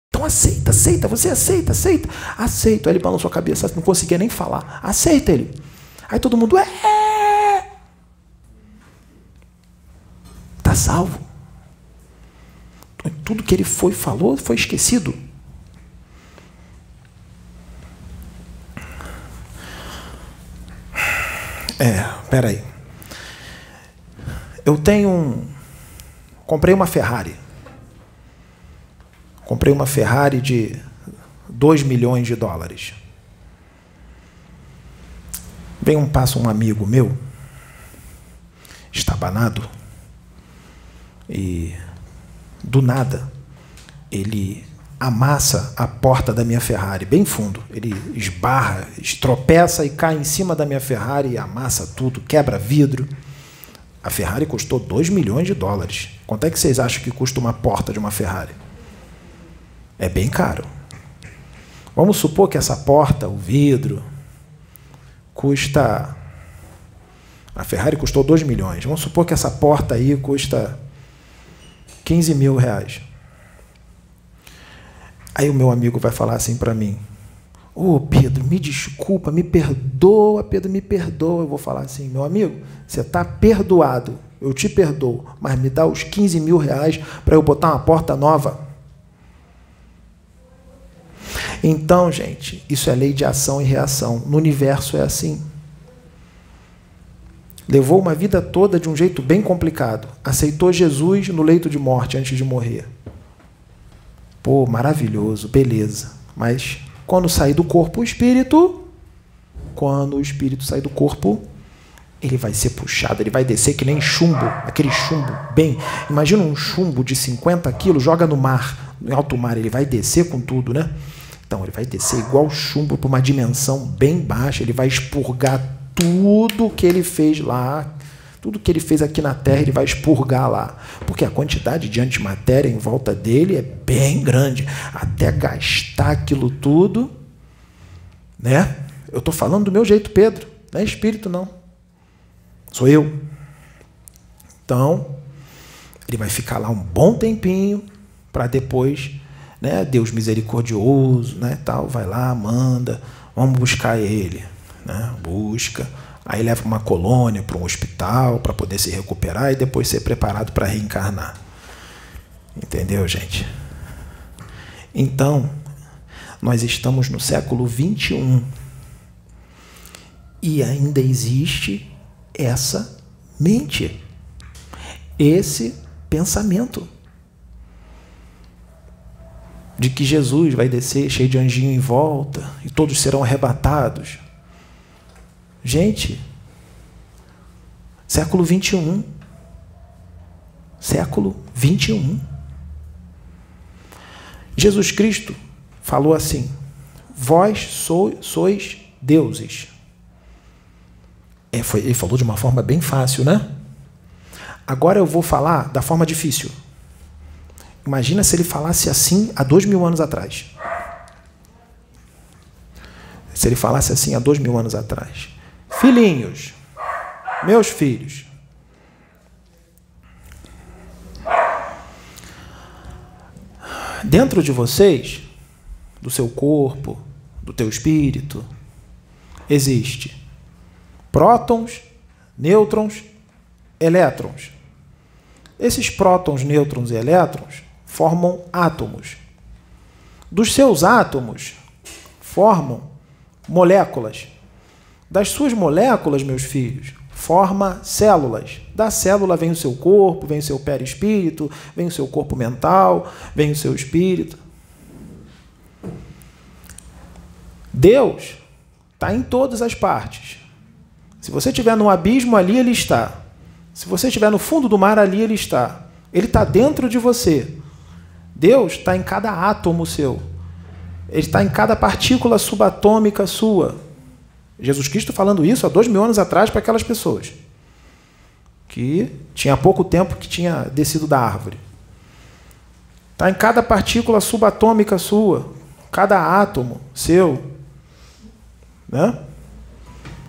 Então aceita, aceita, você aceita, aceita, aceita. Aí ele balançou a cabeça, não conseguia nem falar. Aceita ele. Aí todo mundo, é. Está salvo. Tudo que ele foi falou foi esquecido. É, peraí. Eu tenho um. Comprei uma Ferrari. Comprei uma Ferrari de 2 milhões de dólares. Vem um passo um amigo meu, estabanado, e do nada ele amassa a porta da minha Ferrari, bem fundo. Ele esbarra, estropeça e cai em cima da minha Ferrari amassa tudo, quebra vidro. A Ferrari custou 2 milhões de dólares. Quanto é que vocês acham que custa uma porta de uma Ferrari? É bem caro. Vamos supor que essa porta, o vidro, custa. A Ferrari custou 2 milhões. Vamos supor que essa porta aí custa 15 mil reais. Aí o meu amigo vai falar assim para mim: Ô oh, Pedro, me desculpa, me perdoa, Pedro, me perdoa. Eu vou falar assim: meu amigo, você está perdoado, eu te perdoo, mas me dá os 15 mil reais para eu botar uma porta nova. Então, gente, isso é lei de ação e reação. No universo é assim. Levou uma vida toda de um jeito bem complicado. Aceitou Jesus no leito de morte antes de morrer. Pô, maravilhoso, beleza. Mas quando sai do corpo o espírito, quando o espírito sai do corpo, ele vai ser puxado, ele vai descer que nem chumbo, aquele chumbo, bem. Imagina um chumbo de 50 quilos, joga no mar, no alto mar, ele vai descer com tudo, né? Então, ele vai descer igual chumbo para uma dimensão bem baixa, ele vai expurgar tudo que ele fez lá, tudo que ele fez aqui na Terra, ele vai expurgar lá. Porque a quantidade de antimatéria em volta dele é bem grande. Até gastar aquilo tudo, né? Eu estou falando do meu jeito, Pedro, não é espírito, não. Sou eu. Então, ele vai ficar lá um bom tempinho para depois né? Deus misericordioso, né? Tal, vai lá, manda, vamos buscar ele, né? Busca, aí leva uma colônia para um hospital para poder se recuperar e depois ser preparado para reencarnar. Entendeu, gente? Então, nós estamos no século 21 e ainda existe essa mente, esse pensamento de que Jesus vai descer cheio de anjinho em volta e todos serão arrebatados. Gente, século 21. Século 21. Jesus Cristo falou assim: Vós sois deuses. É, foi, ele falou de uma forma bem fácil, né? Agora eu vou falar da forma difícil. Imagina se ele falasse assim há dois mil anos atrás. Se ele falasse assim há dois mil anos atrás. Filhinhos, meus filhos. Dentro de vocês, do seu corpo, do teu espírito, existe prótons, nêutrons, elétrons. Esses prótons, nêutrons e elétrons formam átomos. Dos seus átomos formam moléculas. Das suas moléculas, meus filhos, forma células. Da célula vem o seu corpo, vem o seu perispírito, vem o seu corpo mental, vem o seu espírito. Deus está em todas as partes. Se você estiver no abismo, ali ele está. Se você estiver no fundo do mar, ali ele está. Ele está dentro de você. Deus está em cada átomo seu. Ele está em cada partícula subatômica sua. Jesus Cristo falando isso há dois mil anos atrás para aquelas pessoas que tinha pouco tempo que tinha descido da árvore. Está em cada partícula subatômica sua, cada átomo seu. Né?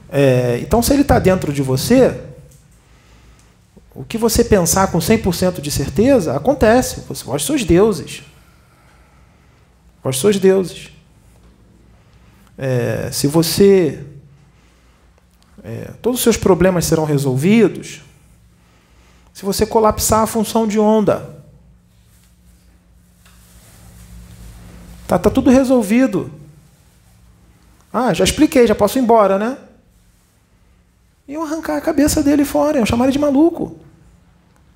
É, então, se ele está dentro de você, o que você pensar com 100% de certeza, acontece. Vós sois deuses. Vós sois deuses. É, se você. É, todos os seus problemas serão resolvidos se você colapsar a função de onda. Tá, tá tudo resolvido. Ah, já expliquei, já posso ir embora, né? Iam arrancar a cabeça dele fora, iam chamar ele de maluco.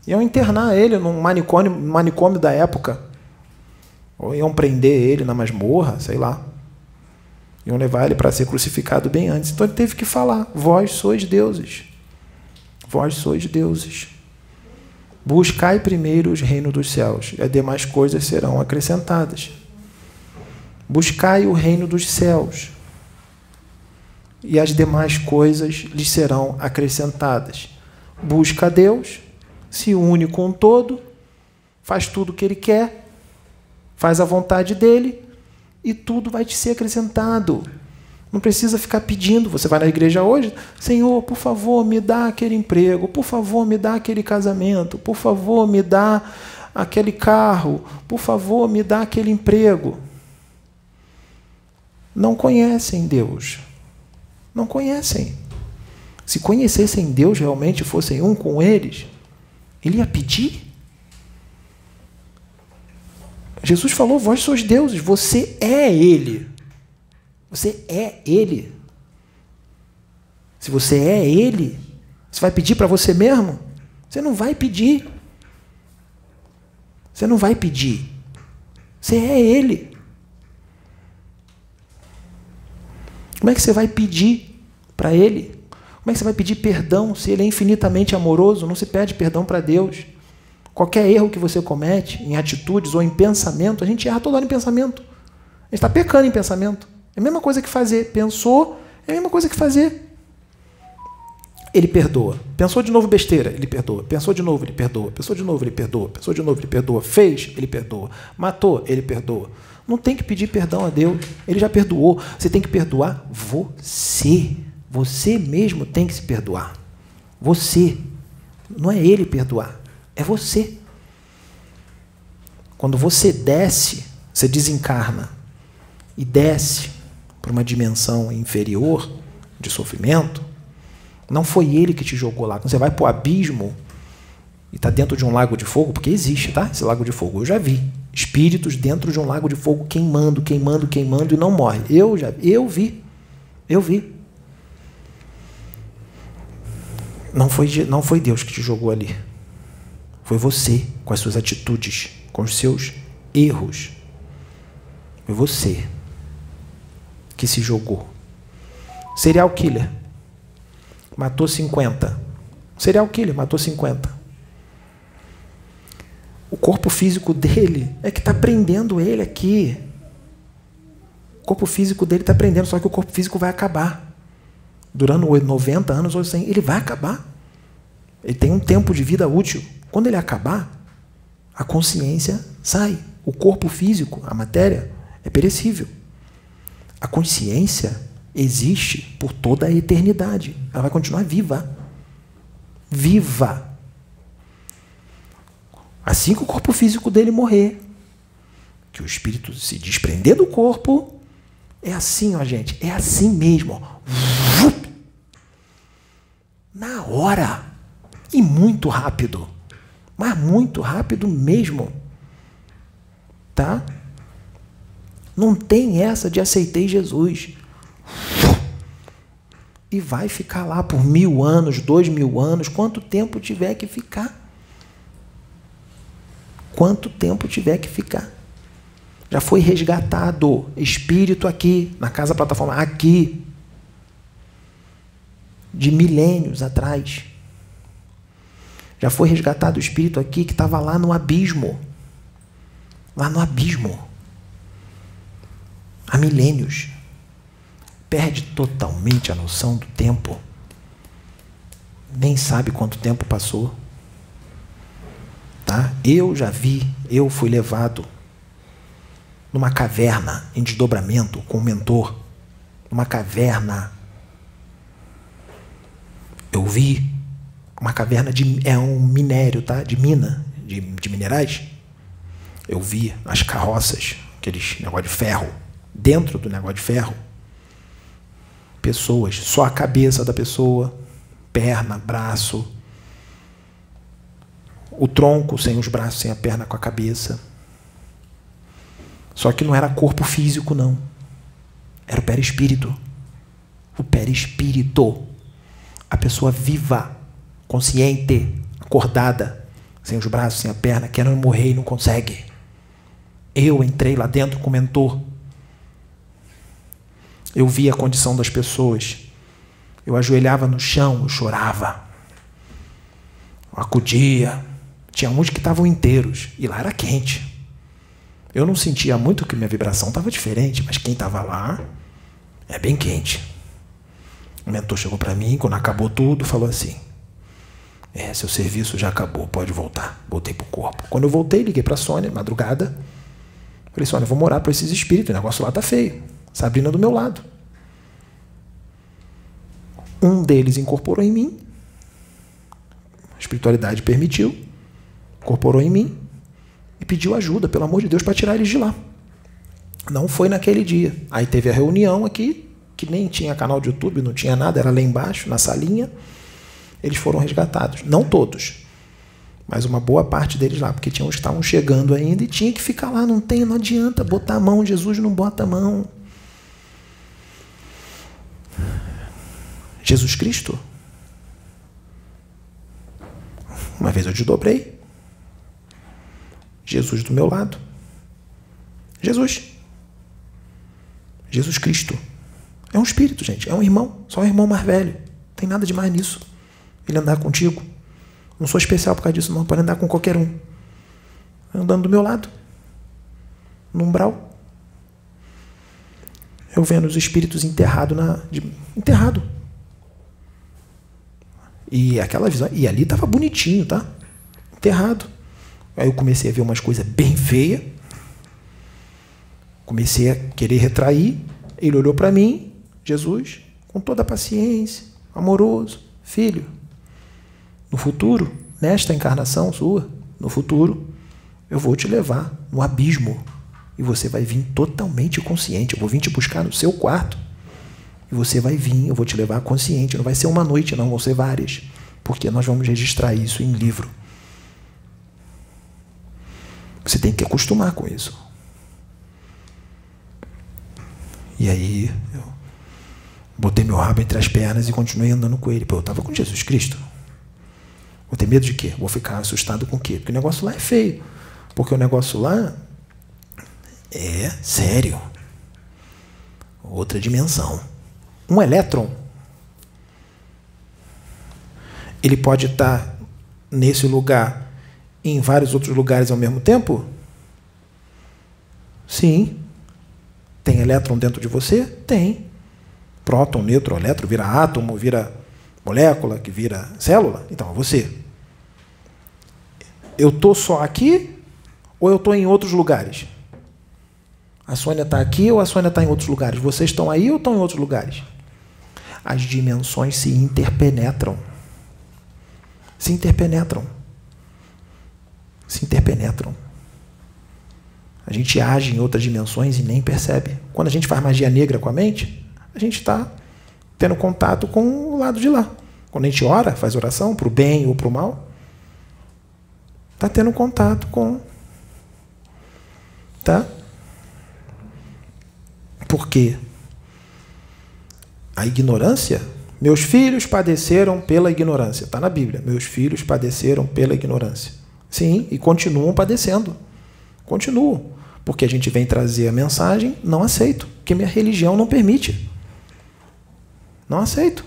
Iam internar ele num manicômio, manicômio da época. Ou iam prender ele na masmorra, sei lá. Iam levar ele para ser crucificado bem antes. Então ele teve que falar: Vós sois deuses. Vós sois deuses. Buscai primeiro os reinos dos céus, e as demais coisas serão acrescentadas. Buscai o reino dos céus, e as demais coisas lhes serão acrescentadas. Busca a Deus, se une com o todo, faz tudo o que ele quer, faz a vontade dele e tudo vai te ser acrescentado. Não precisa ficar pedindo. Você vai na igreja hoje, Senhor, por favor, me dá aquele emprego, por favor, me dá aquele casamento, por favor, me dá aquele carro, por favor, me dá aquele emprego. Não conhecem Deus. Não conhecem. Se conhecessem Deus realmente, fossem um com eles, ele ia pedir? Jesus falou: Vós sois deuses, você é Ele. Você é Ele. Se você é Ele, você vai pedir para você mesmo? Você não vai pedir. Você não vai pedir. Você é Ele. Como é que você vai pedir para Ele? Como é que você vai pedir perdão se Ele é infinitamente amoroso? Não se pede perdão para Deus. Qualquer erro que você comete em atitudes ou em pensamento, a gente erra toda hora em pensamento. A gente está pecando em pensamento. É a mesma coisa que fazer. Pensou, é a mesma coisa que fazer. Ele perdoa. Pensou de novo besteira, ele perdoa. Pensou de novo, ele perdoa. Pensou de novo, ele perdoa. Pensou de novo, ele perdoa. Fez, ele perdoa. Matou, ele perdoa. Não tem que pedir perdão a Deus. Ele já perdoou. Você tem que perdoar você. Você mesmo tem que se perdoar. Você. Não é ele perdoar, é você. Quando você desce, você desencarna e desce para uma dimensão inferior de sofrimento, não foi ele que te jogou lá. Quando você vai para o abismo e está dentro de um lago de fogo, porque existe, tá? Esse lago de fogo, eu já vi. Espíritos dentro de um lago de fogo queimando, queimando, queimando e não morre. Eu já, eu vi. Eu vi. Não foi, não foi Deus que te jogou ali. Foi você, com as suas atitudes, com os seus erros. Foi você que se jogou. Serial killer. Matou 50. Serial killer matou 50. O corpo físico dele é que está prendendo ele aqui. O corpo físico dele está prendendo, só que o corpo físico vai acabar durando 90 anos ou 100, ele vai acabar. Ele tem um tempo de vida útil. Quando ele acabar, a consciência sai. O corpo físico, a matéria, é perecível. A consciência existe por toda a eternidade. Ela vai continuar viva. Viva. Assim que o corpo físico dele morrer, que o espírito se desprender do corpo, é assim, ó, gente. É assim mesmo. Ó na hora. E muito rápido. Mas muito rápido mesmo. Tá? Não tem essa de aceitei Jesus. E vai ficar lá por mil anos, dois mil anos, quanto tempo tiver que ficar. Quanto tempo tiver que ficar. Já foi resgatado espírito aqui, na casa plataforma, aqui de milênios atrás. Já foi resgatado o espírito aqui que estava lá no abismo. Lá no abismo. Há milênios. Perde totalmente a noção do tempo. Nem sabe quanto tempo passou. Tá? Eu já vi eu fui levado numa caverna em desdobramento com o mentor, numa caverna. Eu vi uma caverna de é um minério, tá? De mina, de, de minerais. Eu vi as carroças, aqueles negócio de ferro, dentro do negócio de ferro. Pessoas, só a cabeça da pessoa, perna, braço, o tronco sem os braços, sem a perna, com a cabeça. Só que não era corpo físico, não. Era o perispírito. O perispírito. A pessoa viva, consciente, acordada, sem os braços, sem a perna, querendo morrer e não consegue. Eu entrei lá dentro com o mentor. Eu vi a condição das pessoas. Eu ajoelhava no chão, eu chorava. Eu acudia. Tinha uns que estavam inteiros e lá era quente. Eu não sentia muito que minha vibração estava diferente, mas quem estava lá é bem quente. O mentor chegou para mim, quando acabou tudo, falou assim: É, seu serviço já acabou, pode voltar. Voltei pro corpo. Quando eu voltei, liguei para a Sônia, madrugada. Falei, Sônia, vou morar para esses espíritos, o negócio lá tá feio. Sabrina do meu lado. Um deles incorporou em mim. A espiritualidade permitiu. Incorporou em mim e pediu ajuda, pelo amor de Deus, para tirar eles de lá. Não foi naquele dia. Aí teve a reunião aqui, que nem tinha canal de YouTube, não tinha nada, era lá embaixo, na salinha. Eles foram resgatados. Não todos, mas uma boa parte deles lá, porque tinham estavam chegando ainda e tinha que ficar lá. Não tem, não adianta botar a mão. Jesus não bota a mão. Jesus Cristo. Uma vez eu desdobrei. Jesus do meu lado. Jesus. Jesus Cristo. É um espírito, gente. É um irmão. Só um irmão mais velho. Tem nada de mais nisso. Ele andar contigo. Não sou especial por causa disso, não. Pode andar com qualquer um. Andando do meu lado. No umbral. Eu vendo os espíritos enterrados na. De, enterrado. E aquela visão. E ali estava bonitinho, tá? Enterrado. Aí eu comecei a ver umas coisas bem feias. Comecei a querer retrair. Ele olhou para mim, Jesus, com toda a paciência, amoroso, filho. No futuro, nesta encarnação sua, no futuro, eu vou te levar no abismo e você vai vir totalmente consciente. Eu vou vir te buscar no seu quarto e você vai vir, eu vou te levar consciente. Não vai ser uma noite, não, vão ser várias, porque nós vamos registrar isso em livro. Você tem que acostumar com isso. E aí eu botei meu rabo entre as pernas e continuei andando com ele. Pô, eu estava com Jesus Cristo. Vou ter medo de quê? Vou ficar assustado com o quê? Porque o negócio lá é feio. Porque o negócio lá é sério. Outra dimensão. Um elétron. Ele pode estar nesse lugar em vários outros lugares ao mesmo tempo? Sim. Tem elétron dentro de você? Tem. Próton, nêutron, elétron, vira átomo, vira molécula, que vira célula. Então, é você. Eu estou só aqui ou eu estou em outros lugares? A Sônia está aqui ou a Sônia está em outros lugares? Vocês estão aí ou estão em outros lugares? As dimensões se interpenetram. Se interpenetram se interpenetram. A gente age em outras dimensões e nem percebe. Quando a gente faz magia negra com a mente, a gente está tendo contato com o lado de lá. Quando a gente ora, faz oração para o bem ou para o mal, está tendo contato com. Tá? Por quê? A ignorância. Meus filhos padeceram pela ignorância. Está na Bíblia. Meus filhos padeceram pela ignorância. Sim, e continuam padecendo. Continuam. Porque a gente vem trazer a mensagem, não aceito, porque minha religião não permite. Não aceito.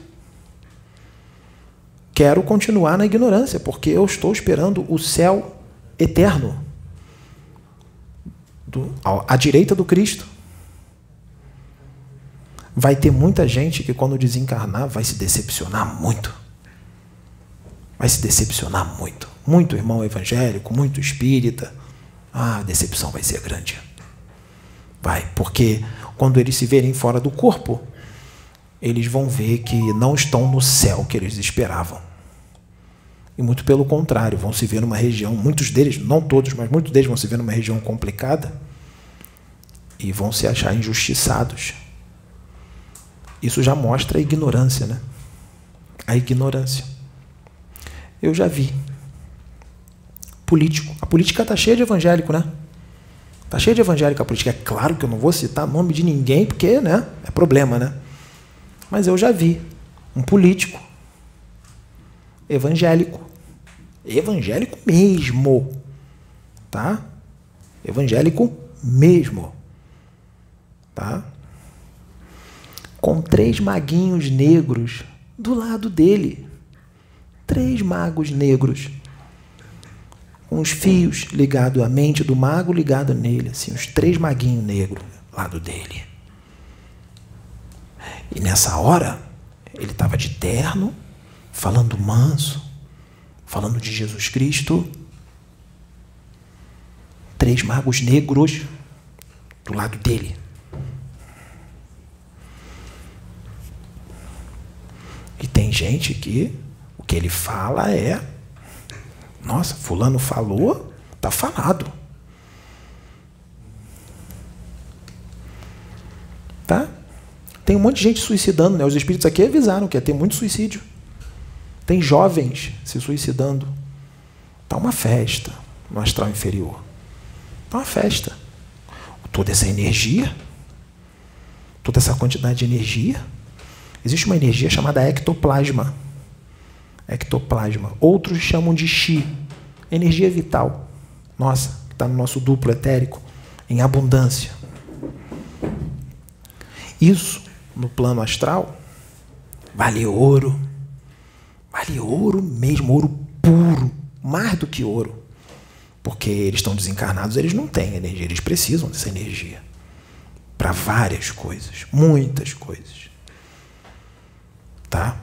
Quero continuar na ignorância, porque eu estou esperando o céu eterno do, à direita do Cristo. Vai ter muita gente que, quando desencarnar, vai se decepcionar muito. Vai se decepcionar muito muito irmão evangélico, muito espírita, Ah, a decepção vai ser grande. Vai, porque quando eles se verem fora do corpo, eles vão ver que não estão no céu que eles esperavam. E muito pelo contrário, vão se ver numa região, muitos deles, não todos, mas muitos deles vão se ver numa região complicada e vão se achar injustiçados. Isso já mostra a ignorância, né? A ignorância. Eu já vi. Político. A política está cheia de evangélico, né? Está cheia de evangélico a política. É claro que eu não vou citar nome de ninguém, porque né, é problema, né? Mas eu já vi um político evangélico. Evangélico mesmo. Tá? Evangélico mesmo. Tá? Com três maguinhos negros do lado dele. Três magos negros. Com os fios ligados à mente do mago ligado nele, assim, os três maguinhos negros lado dele. E nessa hora, ele estava de terno, falando manso, falando de Jesus Cristo. Três magos negros do lado dele. E tem gente que o que ele fala é: nossa, Fulano falou, tá falado. Tá? Tem um monte de gente suicidando, né? Os espíritos aqui avisaram que ia ter muito suicídio. Tem jovens se suicidando. Está uma festa no astral inferior. Está uma festa. Toda essa energia, toda essa quantidade de energia. Existe uma energia chamada ectoplasma. Ectoplasma. Outros chamam de chi. Energia vital. Nossa, que está no nosso duplo etérico, em abundância. Isso, no plano astral, vale ouro Vale ouro mesmo, ouro puro, mais do que ouro. Porque eles estão desencarnados, eles não têm energia, eles precisam dessa energia. Para várias coisas, muitas coisas. Tá?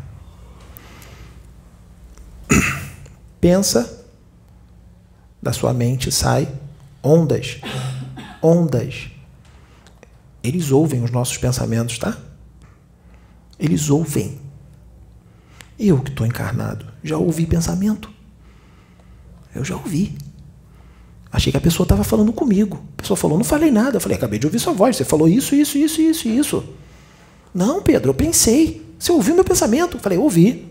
Pensa, da sua mente sai ondas. Ondas. Eles ouvem os nossos pensamentos, tá? Eles ouvem. Eu que estou encarnado, já ouvi pensamento. Eu já ouvi. Achei que a pessoa estava falando comigo. A pessoa falou, não falei nada. Eu falei, acabei de ouvir sua voz. Você falou isso, isso, isso, isso, isso. Não, Pedro, eu pensei. Você ouviu meu pensamento? Eu falei, ouvi.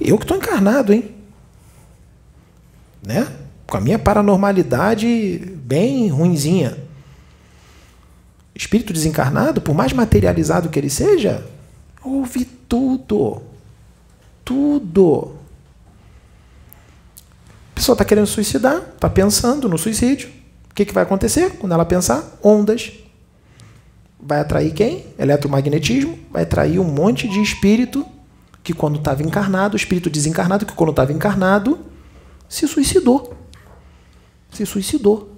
Eu que estou encarnado, hein? Né? Com a minha paranormalidade bem ruinzinha. Espírito desencarnado, por mais materializado que ele seja, ouve tudo. Tudo. A pessoa está querendo suicidar, está pensando no suicídio. O que, que vai acontecer quando ela pensar? Ondas. Vai atrair quem? Eletromagnetismo. Vai atrair um monte de espírito que, quando estava encarnado, espírito desencarnado, que, quando estava encarnado, se suicidou. Se suicidou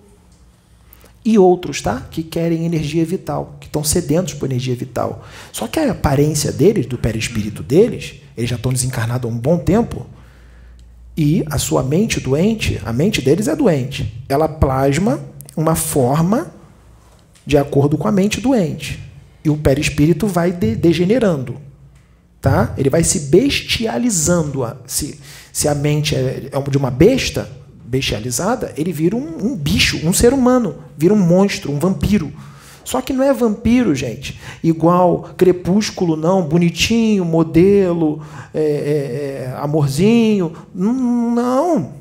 e outros, tá? Que querem energia vital, que estão sedentos por energia vital. Só que a aparência deles, do perispírito deles, eles já estão desencarnados há um bom tempo, e a sua mente doente, a mente deles é doente. Ela plasma uma forma de acordo com a mente doente. E o perispírito vai de degenerando. Tá? Ele vai se bestializando. Se, se a mente é, é de uma besta, bestializada, ele vira um, um, bicho, um ser humano, vira um monstro, um vampiro. Só que não é vampiro, gente, igual crepúsculo, não, bonitinho, modelo, é, é, é amorzinho. Não.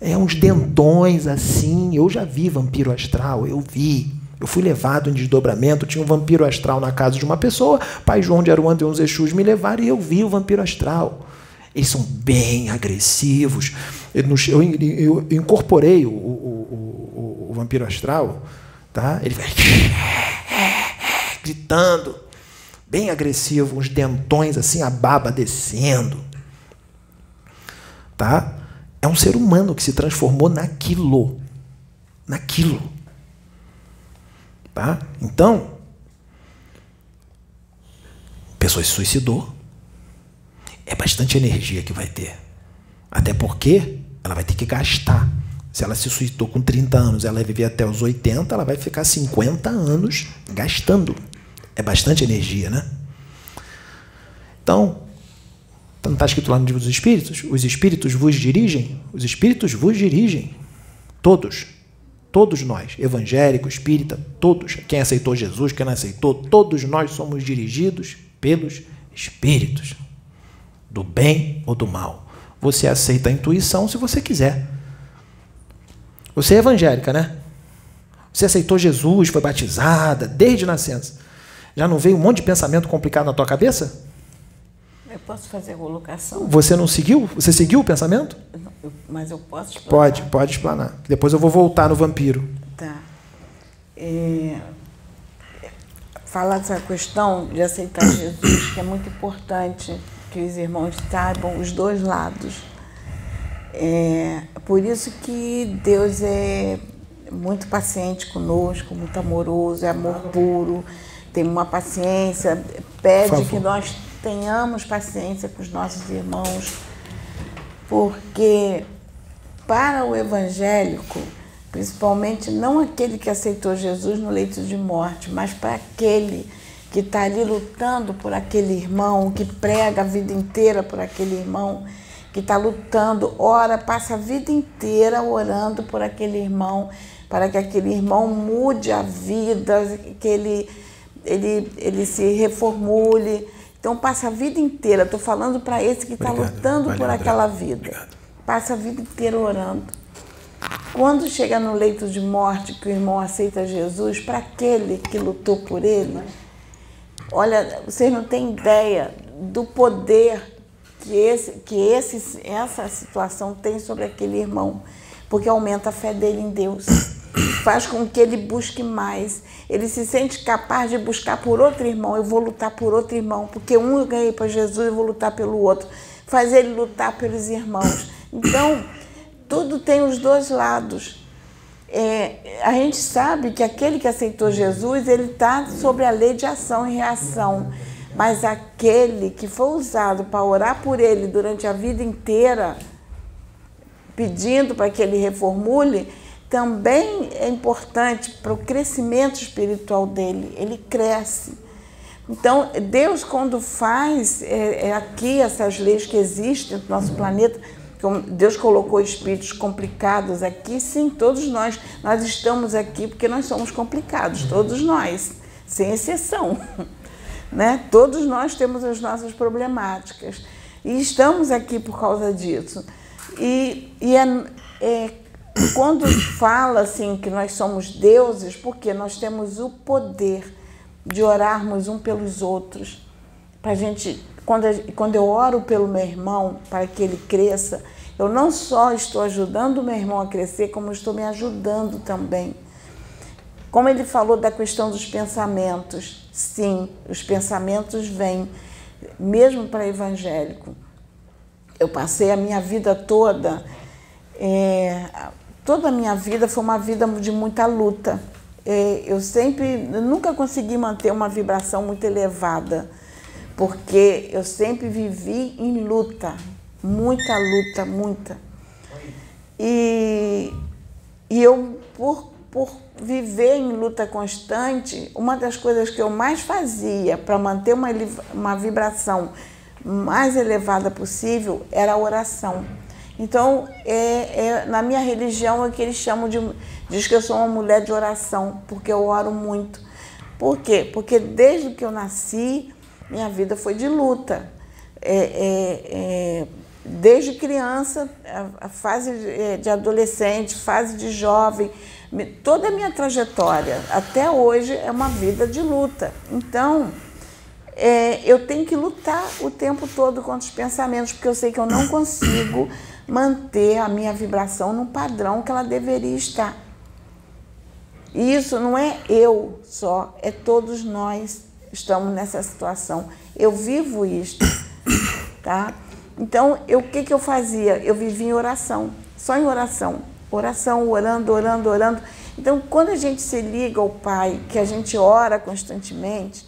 É uns dentões assim. Eu já vi vampiro astral, eu vi. Eu fui levado em desdobramento, tinha um vampiro astral na casa de uma pessoa, pai João de Aruanda e uns Exus me levaram e eu vi o vampiro astral. Eles são bem agressivos. Eu, eu, eu incorporei o, o, o, o, vampiro astral, tá? Ele vai gritando, bem agressivo, uns dentões assim, a baba descendo, tá? É um ser humano que se transformou naquilo, naquilo, tá? Então, pessoa se suicidou, é bastante energia que vai ter. Até porque ela vai ter que gastar. Se ela se suicidou com 30 anos, ela vai viver até os 80, ela vai ficar 50 anos gastando. É bastante energia, né? Então, não está escrito lá no livro dos Espíritos? Os Espíritos vos dirigem? Os Espíritos vos dirigem. Todos. Todos nós, evangélico, espírita, todos. Quem aceitou Jesus, quem não aceitou, todos nós somos dirigidos pelos Espíritos. Do bem ou do mal. Você aceita a intuição se você quiser. Você é evangélica, né? Você aceitou Jesus, foi batizada desde nascença. Já não veio um monte de pensamento complicado na tua cabeça? Eu posso fazer a colocação? Você não seguiu? Você seguiu o pensamento? Eu, mas eu posso explanar. Pode, pode explanar. Depois eu vou voltar no vampiro. Tá. É, falar dessa questão de aceitar Jesus, que é muito importante que os irmãos saibam os dois lados. É por isso que Deus é muito paciente conosco, muito amoroso, é amor puro, tem uma paciência, pede que nós tenhamos paciência com os nossos irmãos, porque para o evangélico, principalmente não aquele que aceitou Jesus no leito de morte, mas para aquele que está ali lutando por aquele irmão, que prega a vida inteira por aquele irmão, que está lutando, ora, passa a vida inteira orando por aquele irmão, para que aquele irmão mude a vida, que ele, ele, ele se reformule. Então, passa a vida inteira. Estou falando para esse que está lutando Valeu, por aquela vida. Obrigado. Passa a vida inteira orando. Quando chega no leito de morte, que o irmão aceita Jesus, para aquele que lutou por ele, olha, vocês não têm ideia do poder que, esse, que esse, essa situação tem sobre aquele irmão, porque aumenta a fé dele em Deus, faz com que ele busque mais, ele se sente capaz de buscar por outro irmão, eu vou lutar por outro irmão, porque um eu ganhei para Jesus, eu vou lutar pelo outro, faz ele lutar pelos irmãos. Então, tudo tem os dois lados. É, a gente sabe que aquele que aceitou Jesus, ele está sobre a lei de ação e reação. Mas aquele que foi usado para orar por ele durante a vida inteira, pedindo para que ele reformule, também é importante para o crescimento espiritual dele. Ele cresce. Então, Deus, quando faz é, é aqui essas leis que existem no nosso planeta, Deus colocou espíritos complicados aqui, sim, todos nós. Nós estamos aqui porque nós somos complicados, todos nós, sem exceção. Né? Todos nós temos as nossas problemáticas e estamos aqui por causa disso. E, e é, é, quando fala assim que nós somos deuses, porque nós temos o poder de orarmos um pelos outros, para gente quando, quando eu oro pelo meu irmão para que ele cresça, eu não só estou ajudando o meu irmão a crescer, como estou me ajudando também. Como ele falou da questão dos pensamentos, sim, os pensamentos vêm, mesmo para evangélico. Eu passei a minha vida toda, é, toda a minha vida foi uma vida de muita luta. É, eu sempre, eu nunca consegui manter uma vibração muito elevada, porque eu sempre vivi em luta, muita luta, muita. E, e eu, por por viver em luta constante, uma das coisas que eu mais fazia para manter uma, uma vibração mais elevada possível era a oração. Então, é, é, na minha religião é que eles chamam de. diz que eu sou uma mulher de oração, porque eu oro muito. Por quê? Porque desde que eu nasci, minha vida foi de luta. É, é, é desde criança, a, fase de, é, de adolescente, fase de jovem, Toda a minha trajetória até hoje é uma vida de luta. Então, é, eu tenho que lutar o tempo todo contra os pensamentos, porque eu sei que eu não consigo manter a minha vibração no padrão que ela deveria estar. E isso não é eu só, é todos nós estamos nessa situação. Eu vivo isto, tá? Então, o que, que eu fazia? Eu vivia em oração, só em oração oração, orando, orando, orando. Então, quando a gente se liga ao Pai, que a gente ora constantemente,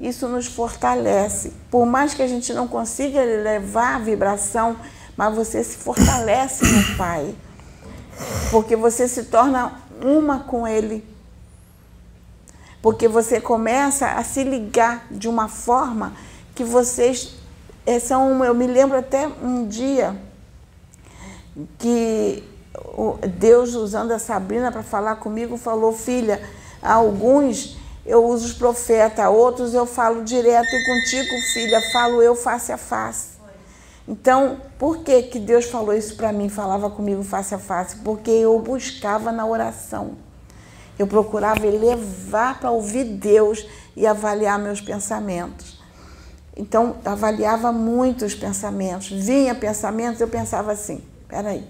isso nos fortalece. Por mais que a gente não consiga levar a vibração mas você se fortalece no Pai. Porque você se torna uma com Ele. Porque você começa a se ligar de uma forma que vocês eh, são. Eu me lembro até um dia que Deus, usando a Sabrina para falar comigo, falou: Filha, alguns eu uso os profetas, outros eu falo direto e contigo, filha, falo eu face a face. Então, por que, que Deus falou isso para mim, falava comigo face a face? Porque eu buscava na oração. Eu procurava elevar para ouvir Deus e avaliar meus pensamentos. Então, avaliava muito os pensamentos. Vinha pensamentos, eu pensava assim: peraí,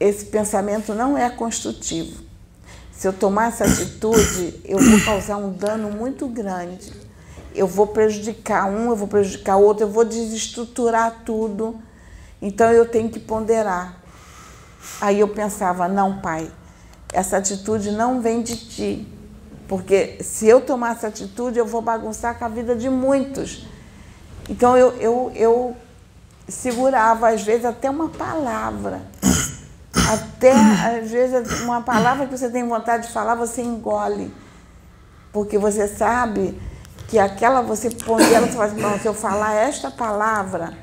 esse pensamento não é construtivo. Se eu tomar essa atitude, eu vou causar um dano muito grande. Eu vou prejudicar um, eu vou prejudicar outro, eu vou desestruturar tudo. Então eu tenho que ponderar. Aí eu pensava, não, pai, essa atitude não vem de ti. Porque se eu tomar essa atitude, eu vou bagunçar com a vida de muitos. Então eu, eu, eu segurava, às vezes, até uma palavra até, às vezes, uma palavra que você tem vontade de falar, você engole. Porque você sabe que aquela você pondera, você fala assim, se eu falar esta palavra,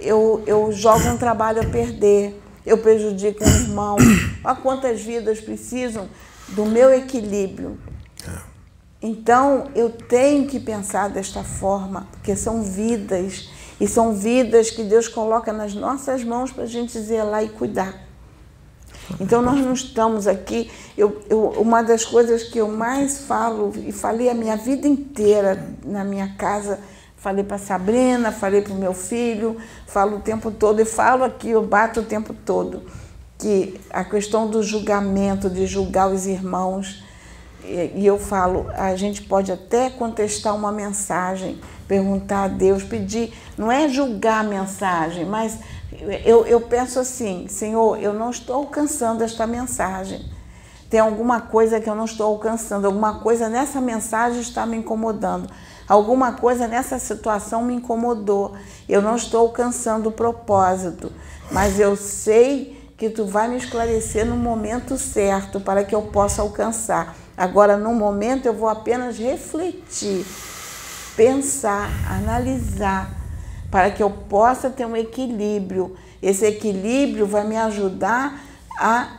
eu, eu jogo um trabalho a perder, eu prejudico um irmão. Olha quantas vidas precisam do meu equilíbrio. Então, eu tenho que pensar desta forma, porque são vidas, e são vidas que Deus coloca nas nossas mãos para a gente zelar e cuidar. Então nós não estamos aqui. Eu, eu, uma das coisas que eu mais falo e falei a minha vida inteira na minha casa, falei para Sabrina, falei para o meu filho, falo o tempo todo e falo aqui, eu bato o tempo todo que a questão do julgamento, de julgar os irmãos, e, eu falo, a gente pode até contestar uma mensagem, perguntar a Deus, pedir, não é julgar a mensagem, mas eu, eu penso assim, Senhor, eu não estou alcançando esta mensagem. Tem alguma coisa que eu não estou alcançando, alguma coisa nessa mensagem está me incomodando, alguma coisa nessa situação me incomodou. Eu não estou alcançando o propósito, mas eu sei que tu vai me esclarecer no momento certo para que eu possa alcançar. Agora, no momento, eu vou apenas refletir, pensar, analisar para que eu possa ter um equilíbrio. Esse equilíbrio vai me ajudar a,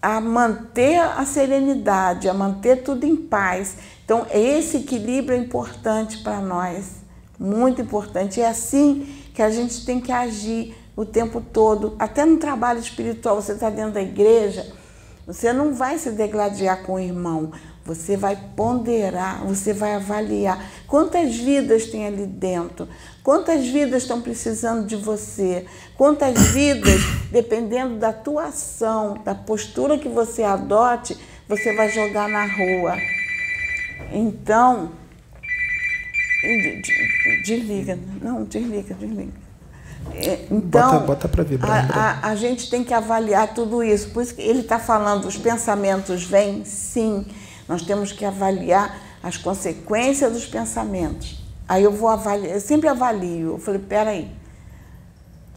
a manter a serenidade, a manter tudo em paz. Então, esse equilíbrio é importante para nós, muito importante. É assim que a gente tem que agir o tempo todo, até no trabalho espiritual. Você está dentro da igreja, você não vai se degladiar com o irmão, você vai ponderar, você vai avaliar. Quantas vidas tem ali dentro, quantas vidas estão precisando de você, quantas vidas, dependendo da tua ação, da postura que você adote, você vai jogar na rua. Então, desliga, não, desliga, desliga. É, então, bota, bota para vibrar. A, a, a, gente tem que avaliar tudo isso. Por isso que ele está falando, os pensamentos vêm, sim. Nós temos que avaliar as consequências dos pensamentos. Aí eu vou avaliar, eu sempre avalio. Eu falei, peraí,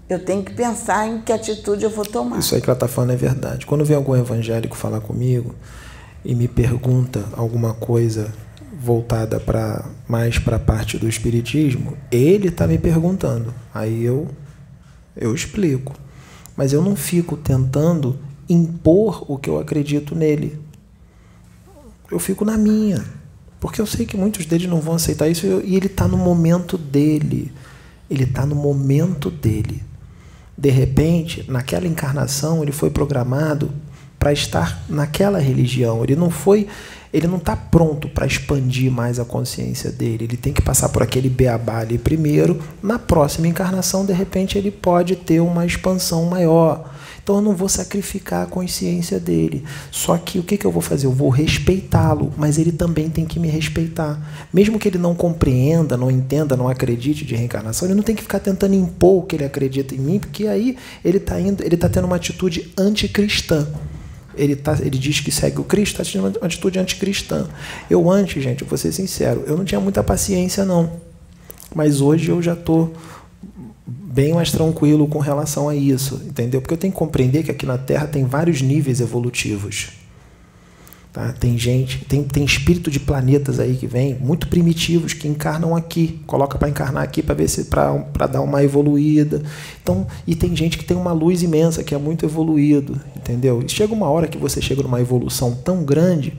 eu tenho que pensar em que atitude eu vou tomar. Isso aí que ela está falando é verdade. Quando vem algum evangélico falar comigo e me pergunta alguma coisa voltada para mais para a parte do espiritismo, ele está me perguntando. Aí eu eu explico. Mas eu não fico tentando impor o que eu acredito nele eu fico na minha. Porque eu sei que muitos deles não vão aceitar isso e ele está no momento dele. Ele está no momento dele. De repente, naquela encarnação, ele foi programado para estar naquela religião. Ele não foi, ele não está pronto para expandir mais a consciência dele. Ele tem que passar por aquele beabá ali primeiro. Na próxima encarnação, de repente, ele pode ter uma expansão maior. Então eu não vou sacrificar a consciência dele. Só que o que, que eu vou fazer? Eu vou respeitá-lo, mas ele também tem que me respeitar. Mesmo que ele não compreenda, não entenda, não acredite de reencarnação, ele não tem que ficar tentando impor o que ele acredita em mim, porque aí ele está está tendo uma atitude anticristã. Ele, tá, ele diz que segue o Cristo, está tendo uma atitude anticristã. Eu antes, gente, vou ser sincero, eu não tinha muita paciência não. Mas hoje eu já estou bem mais tranquilo com relação a isso, entendeu? Porque eu tenho que compreender que aqui na Terra tem vários níveis evolutivos. Tá? Tem gente, tem, tem espírito de planetas aí que vem, muito primitivos, que encarnam aqui, coloca para encarnar aqui para ver se para dar uma evoluída. Então, e tem gente que tem uma luz imensa, que é muito evoluído, entendeu? E chega uma hora que você chega numa evolução tão grande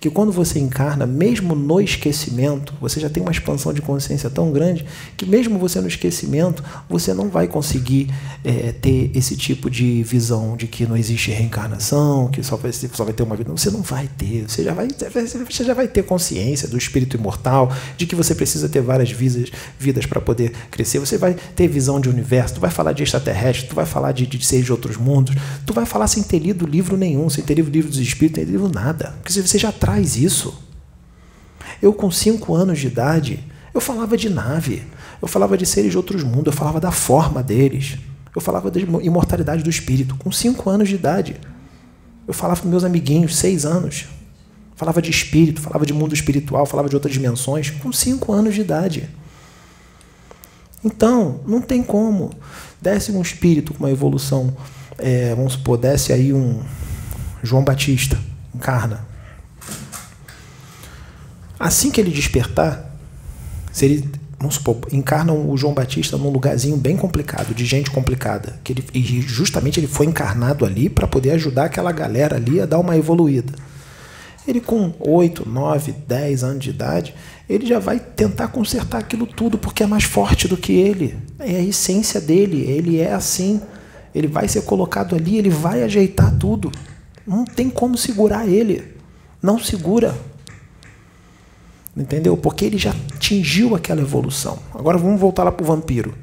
que quando você encarna, mesmo no esquecimento, você já tem uma expansão de consciência tão grande que mesmo você no esquecimento, você não vai conseguir é, ter esse tipo de visão de que não existe reencarnação, que só vai, só vai ter uma vida. Você não vai ter. Você já vai, você já vai ter consciência do espírito imortal, de que você precisa ter várias vidas, vidas para poder crescer. Você vai ter visão de universo. Tu vai falar de extraterrestre. Tu vai falar de, de seres de outros mundos. Tu vai falar sem ter lido livro nenhum, sem ter lido livro dos espíritos, sem ter lido nada, porque você já traz isso. Eu, com cinco anos de idade, eu falava de nave, eu falava de seres de outros mundos, eu falava da forma deles, eu falava da imortalidade do espírito, com cinco anos de idade. Eu falava com meus amiguinhos, seis anos. Falava de espírito, falava de mundo espiritual, falava de outras dimensões, com cinco anos de idade. Então, não tem como. Desce um espírito com uma evolução, é, vamos supor, desce aí um João Batista, encarna. Assim que ele despertar, se ele, vamos supor, encarnam o João Batista num lugarzinho bem complicado, de gente complicada, que ele, e justamente ele foi encarnado ali para poder ajudar aquela galera ali a dar uma evoluída. Ele com 8, 9, 10 anos de idade, ele já vai tentar consertar aquilo tudo porque é mais forte do que ele. É a essência dele, ele é assim. Ele vai ser colocado ali, ele vai ajeitar tudo. Não tem como segurar ele. Não segura. Entendeu? Porque ele já atingiu aquela evolução. Agora vamos voltar lá para o vampiro.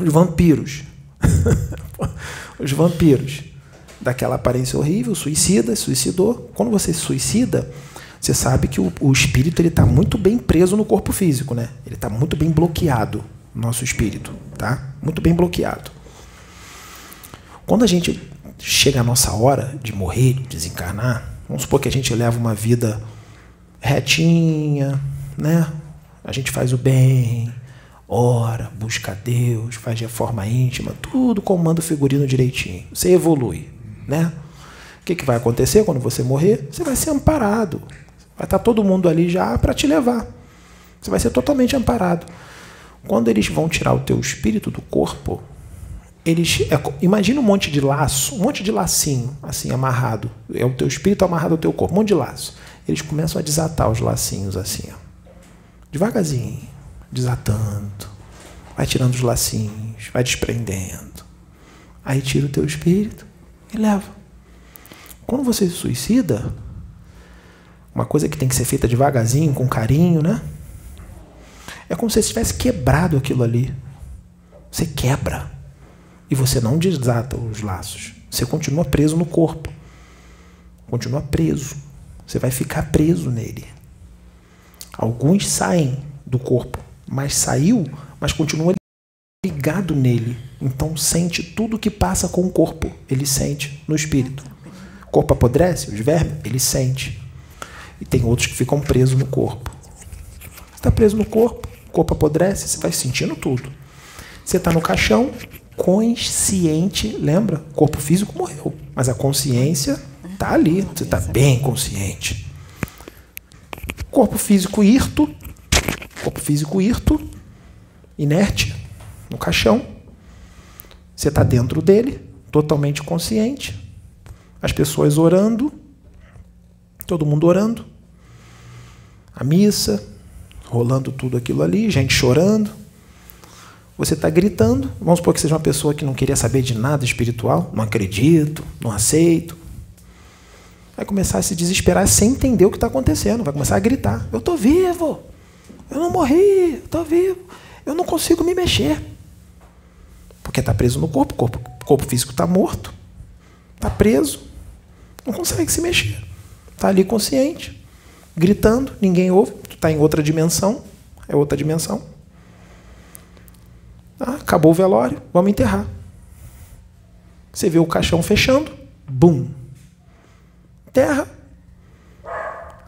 Os vampiros. Os vampiros. Daquela aparência horrível, suicida, suicidou. Quando você se suicida, você sabe que o, o espírito ele está muito bem preso no corpo físico, né? Ele está muito bem bloqueado, nosso espírito, tá? Muito bem bloqueado. Quando a gente chega a nossa hora de morrer, de desencarnar, vamos supor que a gente leva uma vida retinha, né? A gente faz o bem, ora, busca a Deus, faz reforma íntima, tudo comanda o figurino direitinho. Você evolui, né? O que, que vai acontecer quando você morrer? Você vai ser amparado. Vai estar todo mundo ali já para te levar. Você vai ser totalmente amparado. Quando eles vão tirar o teu espírito do corpo, eles é, imagina um monte de laço, um monte de lacinho assim amarrado. É o teu espírito amarrado ao teu corpo, um monte de laço eles começam a desatar os lacinhos assim, ó. devagarzinho, desatando, vai tirando os lacinhos, vai desprendendo. Aí tira o teu espírito e leva. Quando você se suicida, uma coisa que tem que ser feita devagarzinho, com carinho, né? É como se você tivesse quebrado aquilo ali. Você quebra. E você não desata os laços. Você continua preso no corpo. Continua preso. Você vai ficar preso nele. Alguns saem do corpo, mas saiu, mas continua ligado nele. Então sente tudo que passa com o corpo, ele sente no espírito. O corpo apodrece, os vermes, ele sente. E tem outros que ficam presos no corpo. Você está preso no corpo, o corpo apodrece, você vai sentindo tudo. Você está no caixão, consciente, lembra? O corpo físico morreu, mas a consciência Está ali, você está bem consciente. Corpo físico hirto, corpo físico hirto, inerte, no caixão. Você está dentro dele, totalmente consciente. As pessoas orando, todo mundo orando. A missa, rolando tudo aquilo ali, gente chorando. Você está gritando. Vamos supor que seja uma pessoa que não queria saber de nada espiritual. Não acredito, não aceito. Vai começar a se desesperar sem entender o que está acontecendo, vai começar a gritar: Eu estou vivo, eu não morri, estou vivo, eu não consigo me mexer. Porque está preso no corpo, o corpo, corpo físico está morto, está preso, não consegue se mexer. Está ali consciente, gritando, ninguém ouve, está em outra dimensão, é outra dimensão. Ah, acabou o velório, vamos enterrar. Você vê o caixão fechando, bum, terra.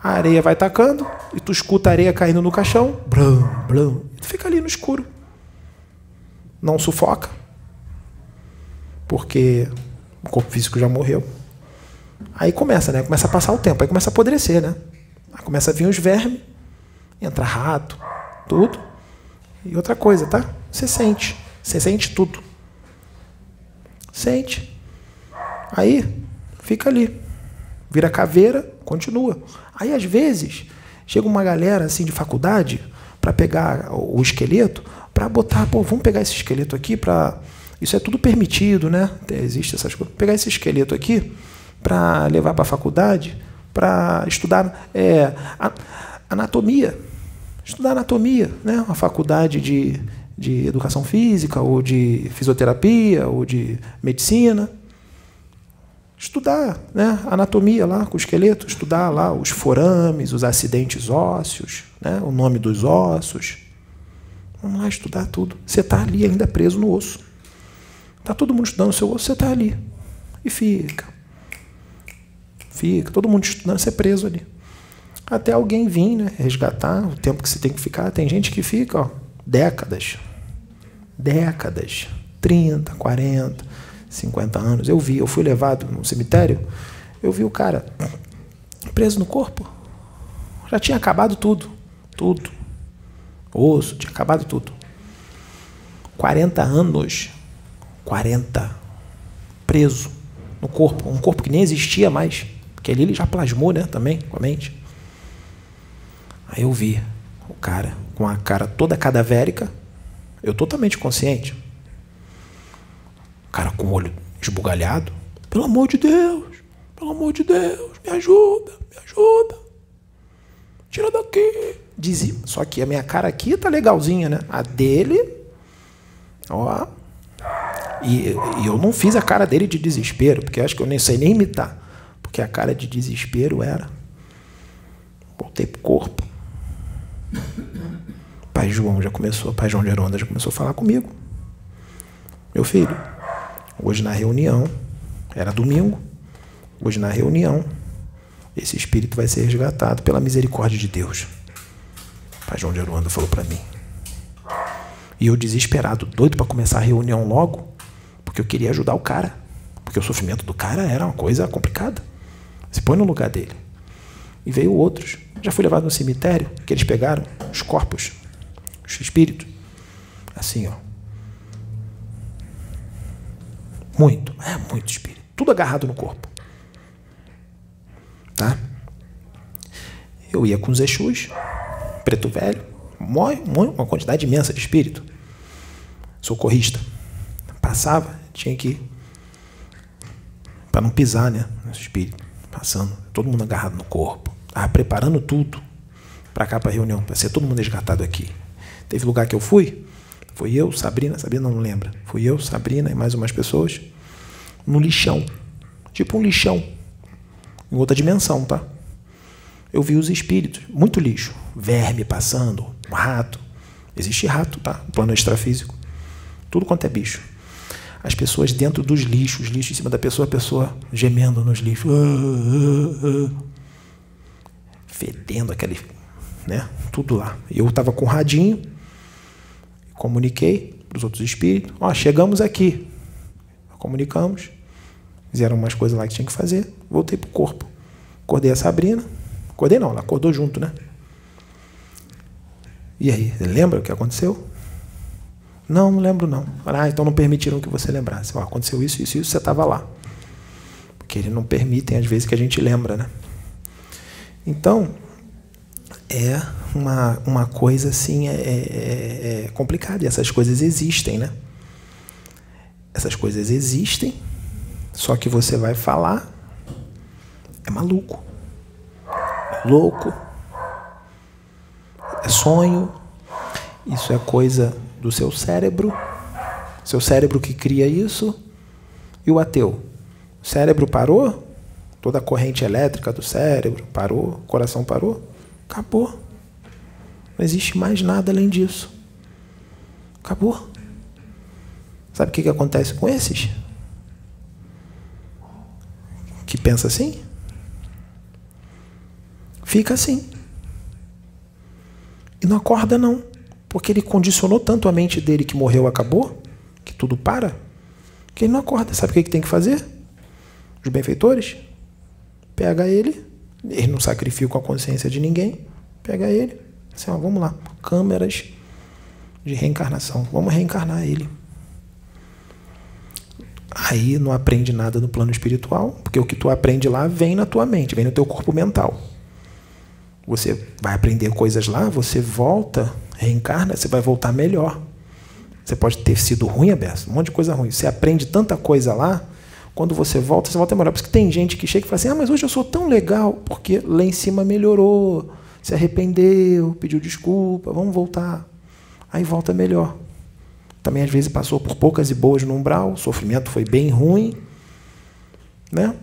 A areia vai tacando e tu escuta a areia caindo no caixão. Blum, blum. E tu fica ali no escuro. não sufoca, porque o corpo físico já morreu. Aí começa, né? Começa a passar o tempo, aí começa a apodrecer, né? Aí começa a vir os vermes, entra rato, tudo. E outra coisa, tá? Você sente. Você sente tudo. Sente. Aí fica ali. Vira caveira, continua. Aí às vezes chega uma galera assim de faculdade para pegar o esqueleto, para botar, pô, vamos pegar esse esqueleto aqui para isso é tudo permitido, né? Existe essas coisas. Pegar esse esqueleto aqui para levar para a faculdade, para estudar é, anatomia, estudar anatomia, né? Uma faculdade de, de educação física, ou de fisioterapia, ou de medicina. Estudar né? anatomia lá com o esqueleto, estudar lá os forames, os acidentes ósseos, né? o nome dos ossos. Vamos lá estudar tudo. Você está ali ainda preso no osso. Está todo mundo estudando o seu osso, você está ali. E fica. Fica, todo mundo estudando, você é preso ali até alguém vir, né, resgatar o tempo que você tem que ficar. Tem gente que fica, ó, décadas. Décadas. 30, 40, 50 anos. Eu vi, eu fui levado no cemitério, eu vi o cara preso no corpo. Já tinha acabado tudo. Tudo. Osso, tinha acabado tudo. 40 anos. 40. Preso no corpo. Um corpo que nem existia mais. Porque ali ele já plasmou, né? Também, com a mente. Aí eu vi o cara com a cara toda cadavérica, eu totalmente consciente. O cara com o olho esbugalhado. Pelo amor de Deus, pelo amor de Deus, me ajuda, me ajuda. Tira daqui. Dizia. Só que a minha cara aqui tá legalzinha, né? A dele, ó. E, e eu não fiz a cara dele de desespero, porque acho que eu nem sei nem imitar. Porque a cara de desespero era. Voltei pro corpo. Pai João já começou, Pai João de Aronda já começou a falar comigo. Meu filho, hoje na reunião, era domingo, hoje na reunião, esse espírito vai ser resgatado pela misericórdia de Deus. Pai João de Aruanda falou para mim. E eu desesperado, doido para começar a reunião logo, porque eu queria ajudar o cara. Porque o sofrimento do cara era uma coisa complicada. Se põe no lugar dele. E veio outros. Já fui levado no cemitério, que eles pegaram os corpos, os espíritos. Assim, ó. Muito, é muito espírito. Tudo agarrado no corpo. Tá? Eu ia com os Exus, preto velho, uma quantidade imensa de espírito. Socorrista. Passava, tinha que ir. Para não pisar, né? No espírito. Passando, todo mundo agarrado no corpo. Estava preparando tudo para cá, para a reunião, para ser todo mundo resgatado aqui. Teve lugar que eu fui, foi eu, Sabrina, Sabrina não lembra, fui eu, Sabrina e mais umas pessoas, no lixão. Tipo um lixão, em outra dimensão, tá? Eu vi os espíritos, muito lixo, verme passando, rato. Existe rato, tá? Plano extrafísico. Tudo quanto é bicho. As pessoas dentro dos lixos, lixo em cima da pessoa, a pessoa gemendo nos lixos. Fedendo aquele, né? Tudo lá. Eu estava com o radinho, comuniquei para os outros espíritos, ó, chegamos aqui. Comunicamos, fizeram umas coisas lá que tinha que fazer, voltei pro corpo. Acordei a Sabrina. Acordei não, ela acordou junto, né? E aí, lembra o que aconteceu? Não, não lembro não. Ah, então não permitiram que você lembrasse. Aconteceu isso, isso, isso, você estava lá. Porque eles não permitem, às vezes, que a gente lembra, né? Então, é uma, uma coisa assim, é, é, é, é complicada. E essas coisas existem, né? Essas coisas existem, só que você vai falar, é maluco, é louco, é sonho, isso é coisa do seu cérebro, seu cérebro que cria isso, e o ateu. O cérebro parou, toda a corrente elétrica do cérebro parou, o coração parou, acabou. Não existe mais nada além disso. Acabou. Sabe o que, que acontece com esses? Que pensa assim? Fica assim. E não acorda, não. Porque ele condicionou tanto a mente dele que morreu, acabou, tudo para, que ele não acorda. Sabe o que, que tem que fazer? Os benfeitores? Pega ele, eles não sacrificam a consciência de ninguém, pega ele, assim, ó, vamos lá, câmeras de reencarnação, vamos reencarnar ele. Aí não aprende nada no plano espiritual, porque o que tu aprende lá vem na tua mente, vem no teu corpo mental. Você vai aprender coisas lá, você volta, reencarna, você vai voltar melhor. Você pode ter sido ruim, Aberto, um monte de coisa ruim. Você aprende tanta coisa lá, quando você volta, você volta melhor. Por isso que tem gente que chega e fala assim: ah, mas hoje eu sou tão legal, porque lá em cima melhorou, se arrependeu, pediu desculpa, vamos voltar. Aí volta melhor. Também às vezes passou por poucas e boas no umbral, o sofrimento foi bem ruim, né?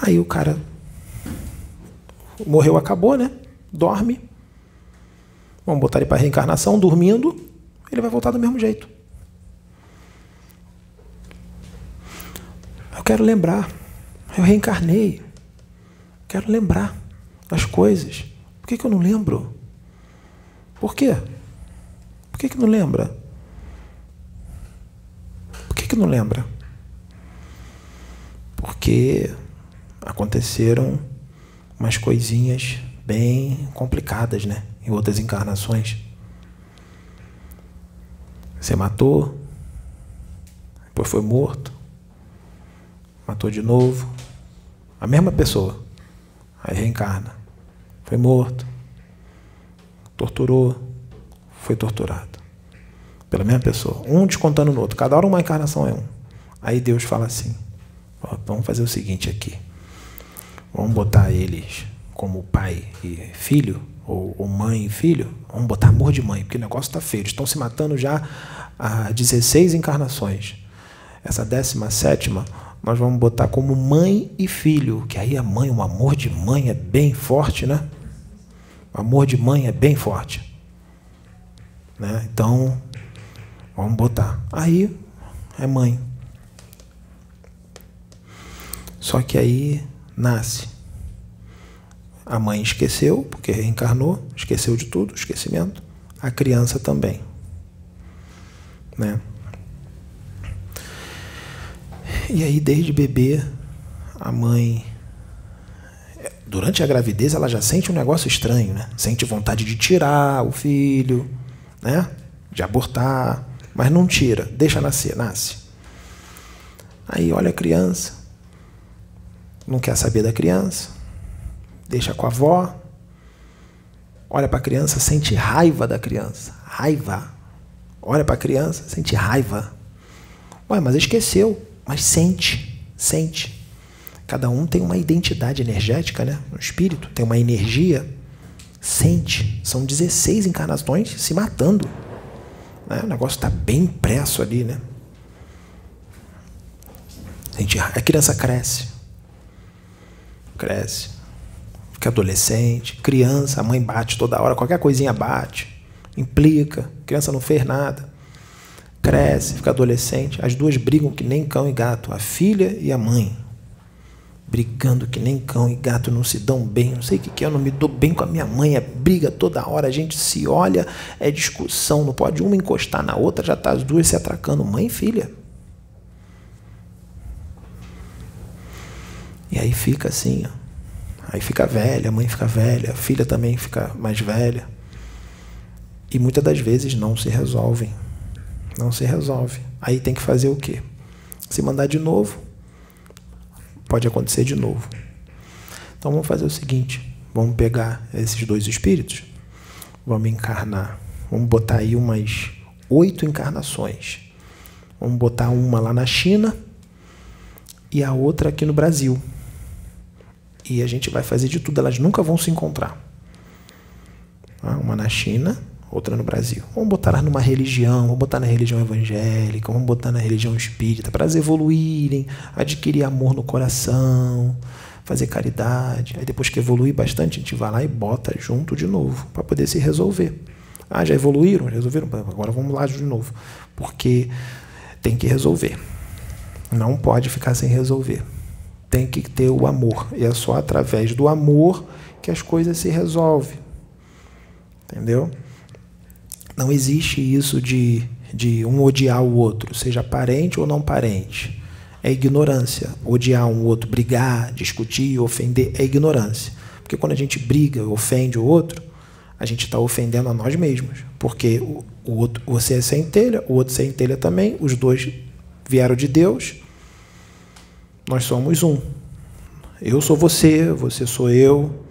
Aí o cara morreu, acabou, né? Dorme. Vamos botar ele para reencarnação, dormindo, ele vai voltar do mesmo jeito. Quero lembrar. Eu reencarnei. Quero lembrar das coisas. Por que, que eu não lembro? Por quê? que, que não lembra? Por que, que não lembra? Porque aconteceram umas coisinhas bem complicadas, né? Em outras encarnações. Você matou, depois foi morto, matou de novo, a mesma pessoa, aí reencarna, foi morto, torturou, foi torturado. Pela mesma pessoa, um descontando no outro, cada hora uma encarnação é um. Aí Deus fala assim: vamos fazer o seguinte aqui, vamos botar eles como pai e filho, ou, ou mãe e filho, vamos botar amor de mãe, porque o negócio está feio, eles estão se matando já há 16 encarnações. Essa 17 nós vamos botar como mãe e filho, que aí a mãe, o amor de mãe é bem forte, né? O amor de mãe é bem forte. Né? Então, Vamos botar. Aí é mãe. Só que aí nasce. A mãe esqueceu, porque reencarnou, esqueceu de tudo, esquecimento. A criança também. Né? E aí, desde bebê, a mãe. Durante a gravidez, ela já sente um negócio estranho, né? Sente vontade de tirar o filho, né? De abortar. Mas não tira, deixa nascer, nasce. Aí olha a criança, não quer saber da criança, deixa com a avó, olha para a criança, sente raiva da criança, raiva. Olha para a criança, sente raiva. Ué, mas esqueceu, mas sente, sente. Cada um tem uma identidade energética, né? No espírito, tem uma energia. Sente. São 16 encarnações se matando. Né? O negócio está bem impresso ali, né? Gente, a criança cresce. Cresce. Fica adolescente, criança, a mãe bate toda hora, qualquer coisinha bate, implica, a criança não fez nada. Cresce, fica adolescente, as duas brigam que nem cão e gato, a filha e a mãe brigando que nem cão e gato, não se dão bem, não sei o que, que é, eu não me dou bem com a minha mãe, é briga toda hora, a gente se olha, é discussão, não pode uma encostar na outra, já tá as duas se atracando, mãe e filha. E aí fica assim, ó. aí fica velha, a mãe fica velha, a filha também fica mais velha. E muitas das vezes não se resolvem. Não se resolve. Aí tem que fazer o quê? Se mandar de novo, pode acontecer de novo. Então vamos fazer o seguinte: vamos pegar esses dois espíritos, vamos encarnar, vamos botar aí umas oito encarnações. Vamos botar uma lá na China e a outra aqui no Brasil. E a gente vai fazer de tudo, elas nunca vão se encontrar. Ah, uma na China outra no Brasil. Vamos botar numa religião, vamos botar na religião evangélica, vamos botar na religião espírita, para elas evoluírem, adquirir amor no coração, fazer caridade. Aí depois que evoluir bastante, a gente vai lá e bota junto de novo, para poder se resolver. Ah, já evoluíram? Resolveram? Agora vamos lá de novo. Porque tem que resolver. Não pode ficar sem resolver. Tem que ter o amor. E é só através do amor que as coisas se resolvem. Entendeu? Não existe isso de de um odiar o outro, seja parente ou não parente, é ignorância. Odiar um outro, brigar, discutir, ofender, é ignorância. Porque quando a gente briga, ofende o outro, a gente está ofendendo a nós mesmos. Porque o, o outro, você é centelha, o outro é centelha também, os dois vieram de Deus, nós somos um. Eu sou você, você sou eu,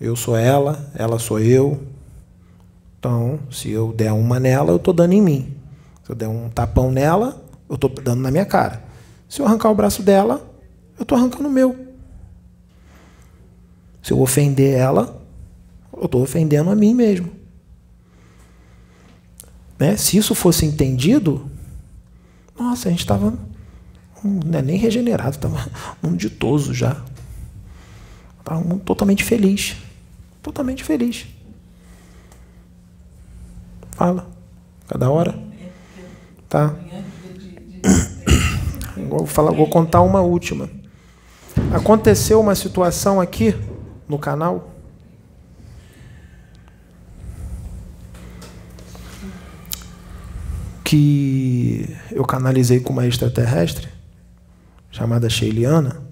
eu sou ela, ela sou eu. Então, se eu der uma nela, eu estou dando em mim. Se eu der um tapão nela, eu estou dando na minha cara. Se eu arrancar o braço dela, eu estou arrancando o meu. Se eu ofender ela, eu estou ofendendo a mim mesmo. Né? Se isso fosse entendido, nossa, a gente estava não é nem regenerado, estava um ditoso já. Estava totalmente feliz. Totalmente feliz. Fala. Cada hora. Tá. Vou, falar, vou contar uma última. Aconteceu uma situação aqui no canal. Que eu canalizei com uma extraterrestre chamada Sheiliana.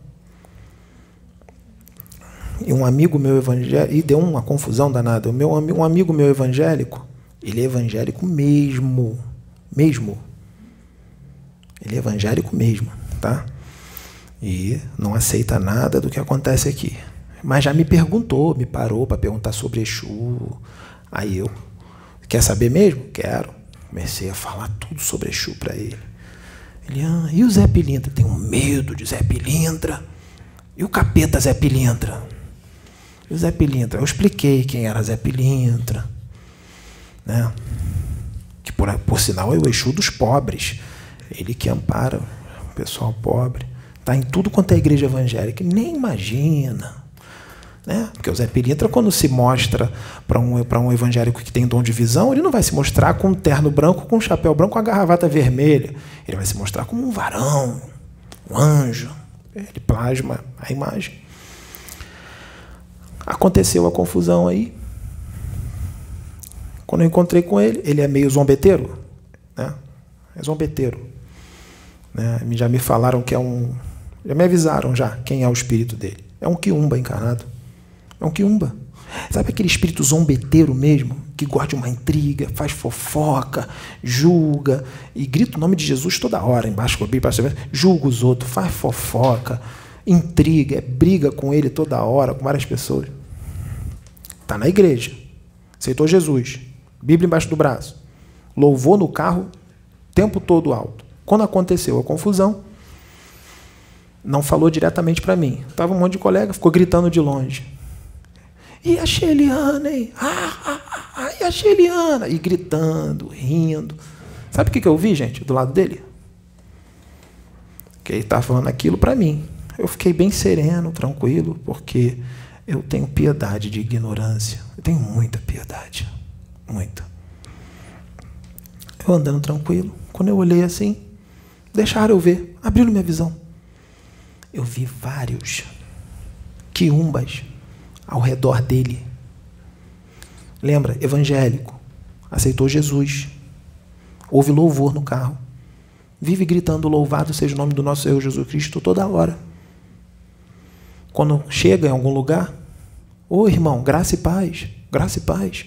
E um amigo meu evangélico. E deu uma confusão danada. Um amigo meu evangélico, ele é evangélico mesmo. Mesmo. Ele é evangélico mesmo, tá? E não aceita nada do que acontece aqui. Mas já me perguntou, me parou para perguntar sobre Exu. Aí eu, quer saber mesmo? Quero. Comecei a falar tudo sobre Exu para ele. Ele, ah, e o Zé Pilintra? Tenho medo de Zé Pilintra. E o capeta Zé Pilintra? E o Zé Pilintra? Eu expliquei quem era Zé Pilintra. Né? Que por, por sinal é o Exu dos pobres. Ele que ampara o pessoal pobre. Está em tudo quanto é igreja evangélica. Nem imagina. Né? Porque o Zé Pilintra, quando se mostra para um, um evangélico que tem dom de visão, ele não vai se mostrar com um terno branco, com um chapéu branco, com a garravata vermelha. Ele vai se mostrar como um varão, um anjo. Ele plasma a imagem. Aconteceu a confusão aí. Quando eu encontrei com ele, ele é meio zombeteiro. Né? É zombeteiro. Né? Já me falaram que é um. Já me avisaram já quem é o espírito dele. É um quiumba encarnado. É um quiumba. Sabe aquele espírito zombeteiro mesmo? Que de uma intriga, faz fofoca, julga e grita o nome de Jesus toda hora embaixo a Bíblia, julga os outros, faz fofoca, intriga, é briga com ele toda hora, com várias pessoas. Está na igreja, aceitou Jesus, Bíblia embaixo do braço, louvou no carro, tempo todo alto. Quando aconteceu a confusão, não falou diretamente para mim. Tava um monte de colega, ficou gritando de longe. E a Sheliana, hein? Ah, ah, ah, ah, e a Sheliana? E gritando, rindo. Sabe o que, eu vi, gente, do lado dele? Que ele estava falando aquilo para mim. Eu fiquei bem sereno, tranquilo, porque eu tenho piedade de ignorância. Eu tenho muita piedade. Muita. Eu andando tranquilo. Quando eu olhei assim, deixaram eu ver, abriram minha visão. Eu vi vários quiumbas ao redor dele. Lembra? Evangélico. Aceitou Jesus. Houve louvor no carro. Vive gritando: Louvado seja o nome do nosso Senhor Jesus Cristo toda hora. Quando chega em algum lugar, ô oh, irmão, graça e paz, graça e paz.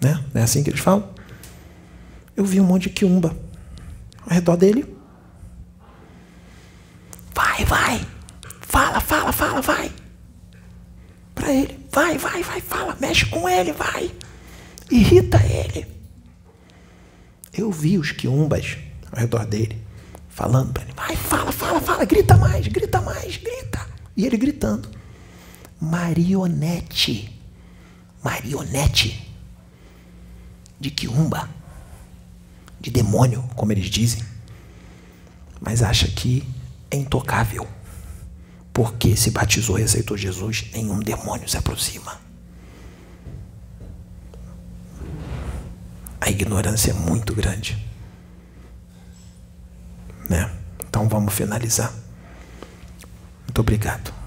Né? É assim que eles falam? Eu vi um monte de quiumba ao redor dele. Vai, vai. Fala, fala, fala, vai para ele. Vai, vai, vai, fala, mexe com ele, vai. Irrita ele. Eu vi os quiumbas ao redor dele, falando para ele: vai, fala, fala, fala, grita mais, grita mais, grita. E ele gritando: marionete, marionete de quiumba, de demônio, como eles dizem, mas acha que é intocável porque se batizou e aceitou Jesus, nenhum demônio se aproxima. A ignorância é muito grande. Né? Então vamos finalizar. Muito obrigado.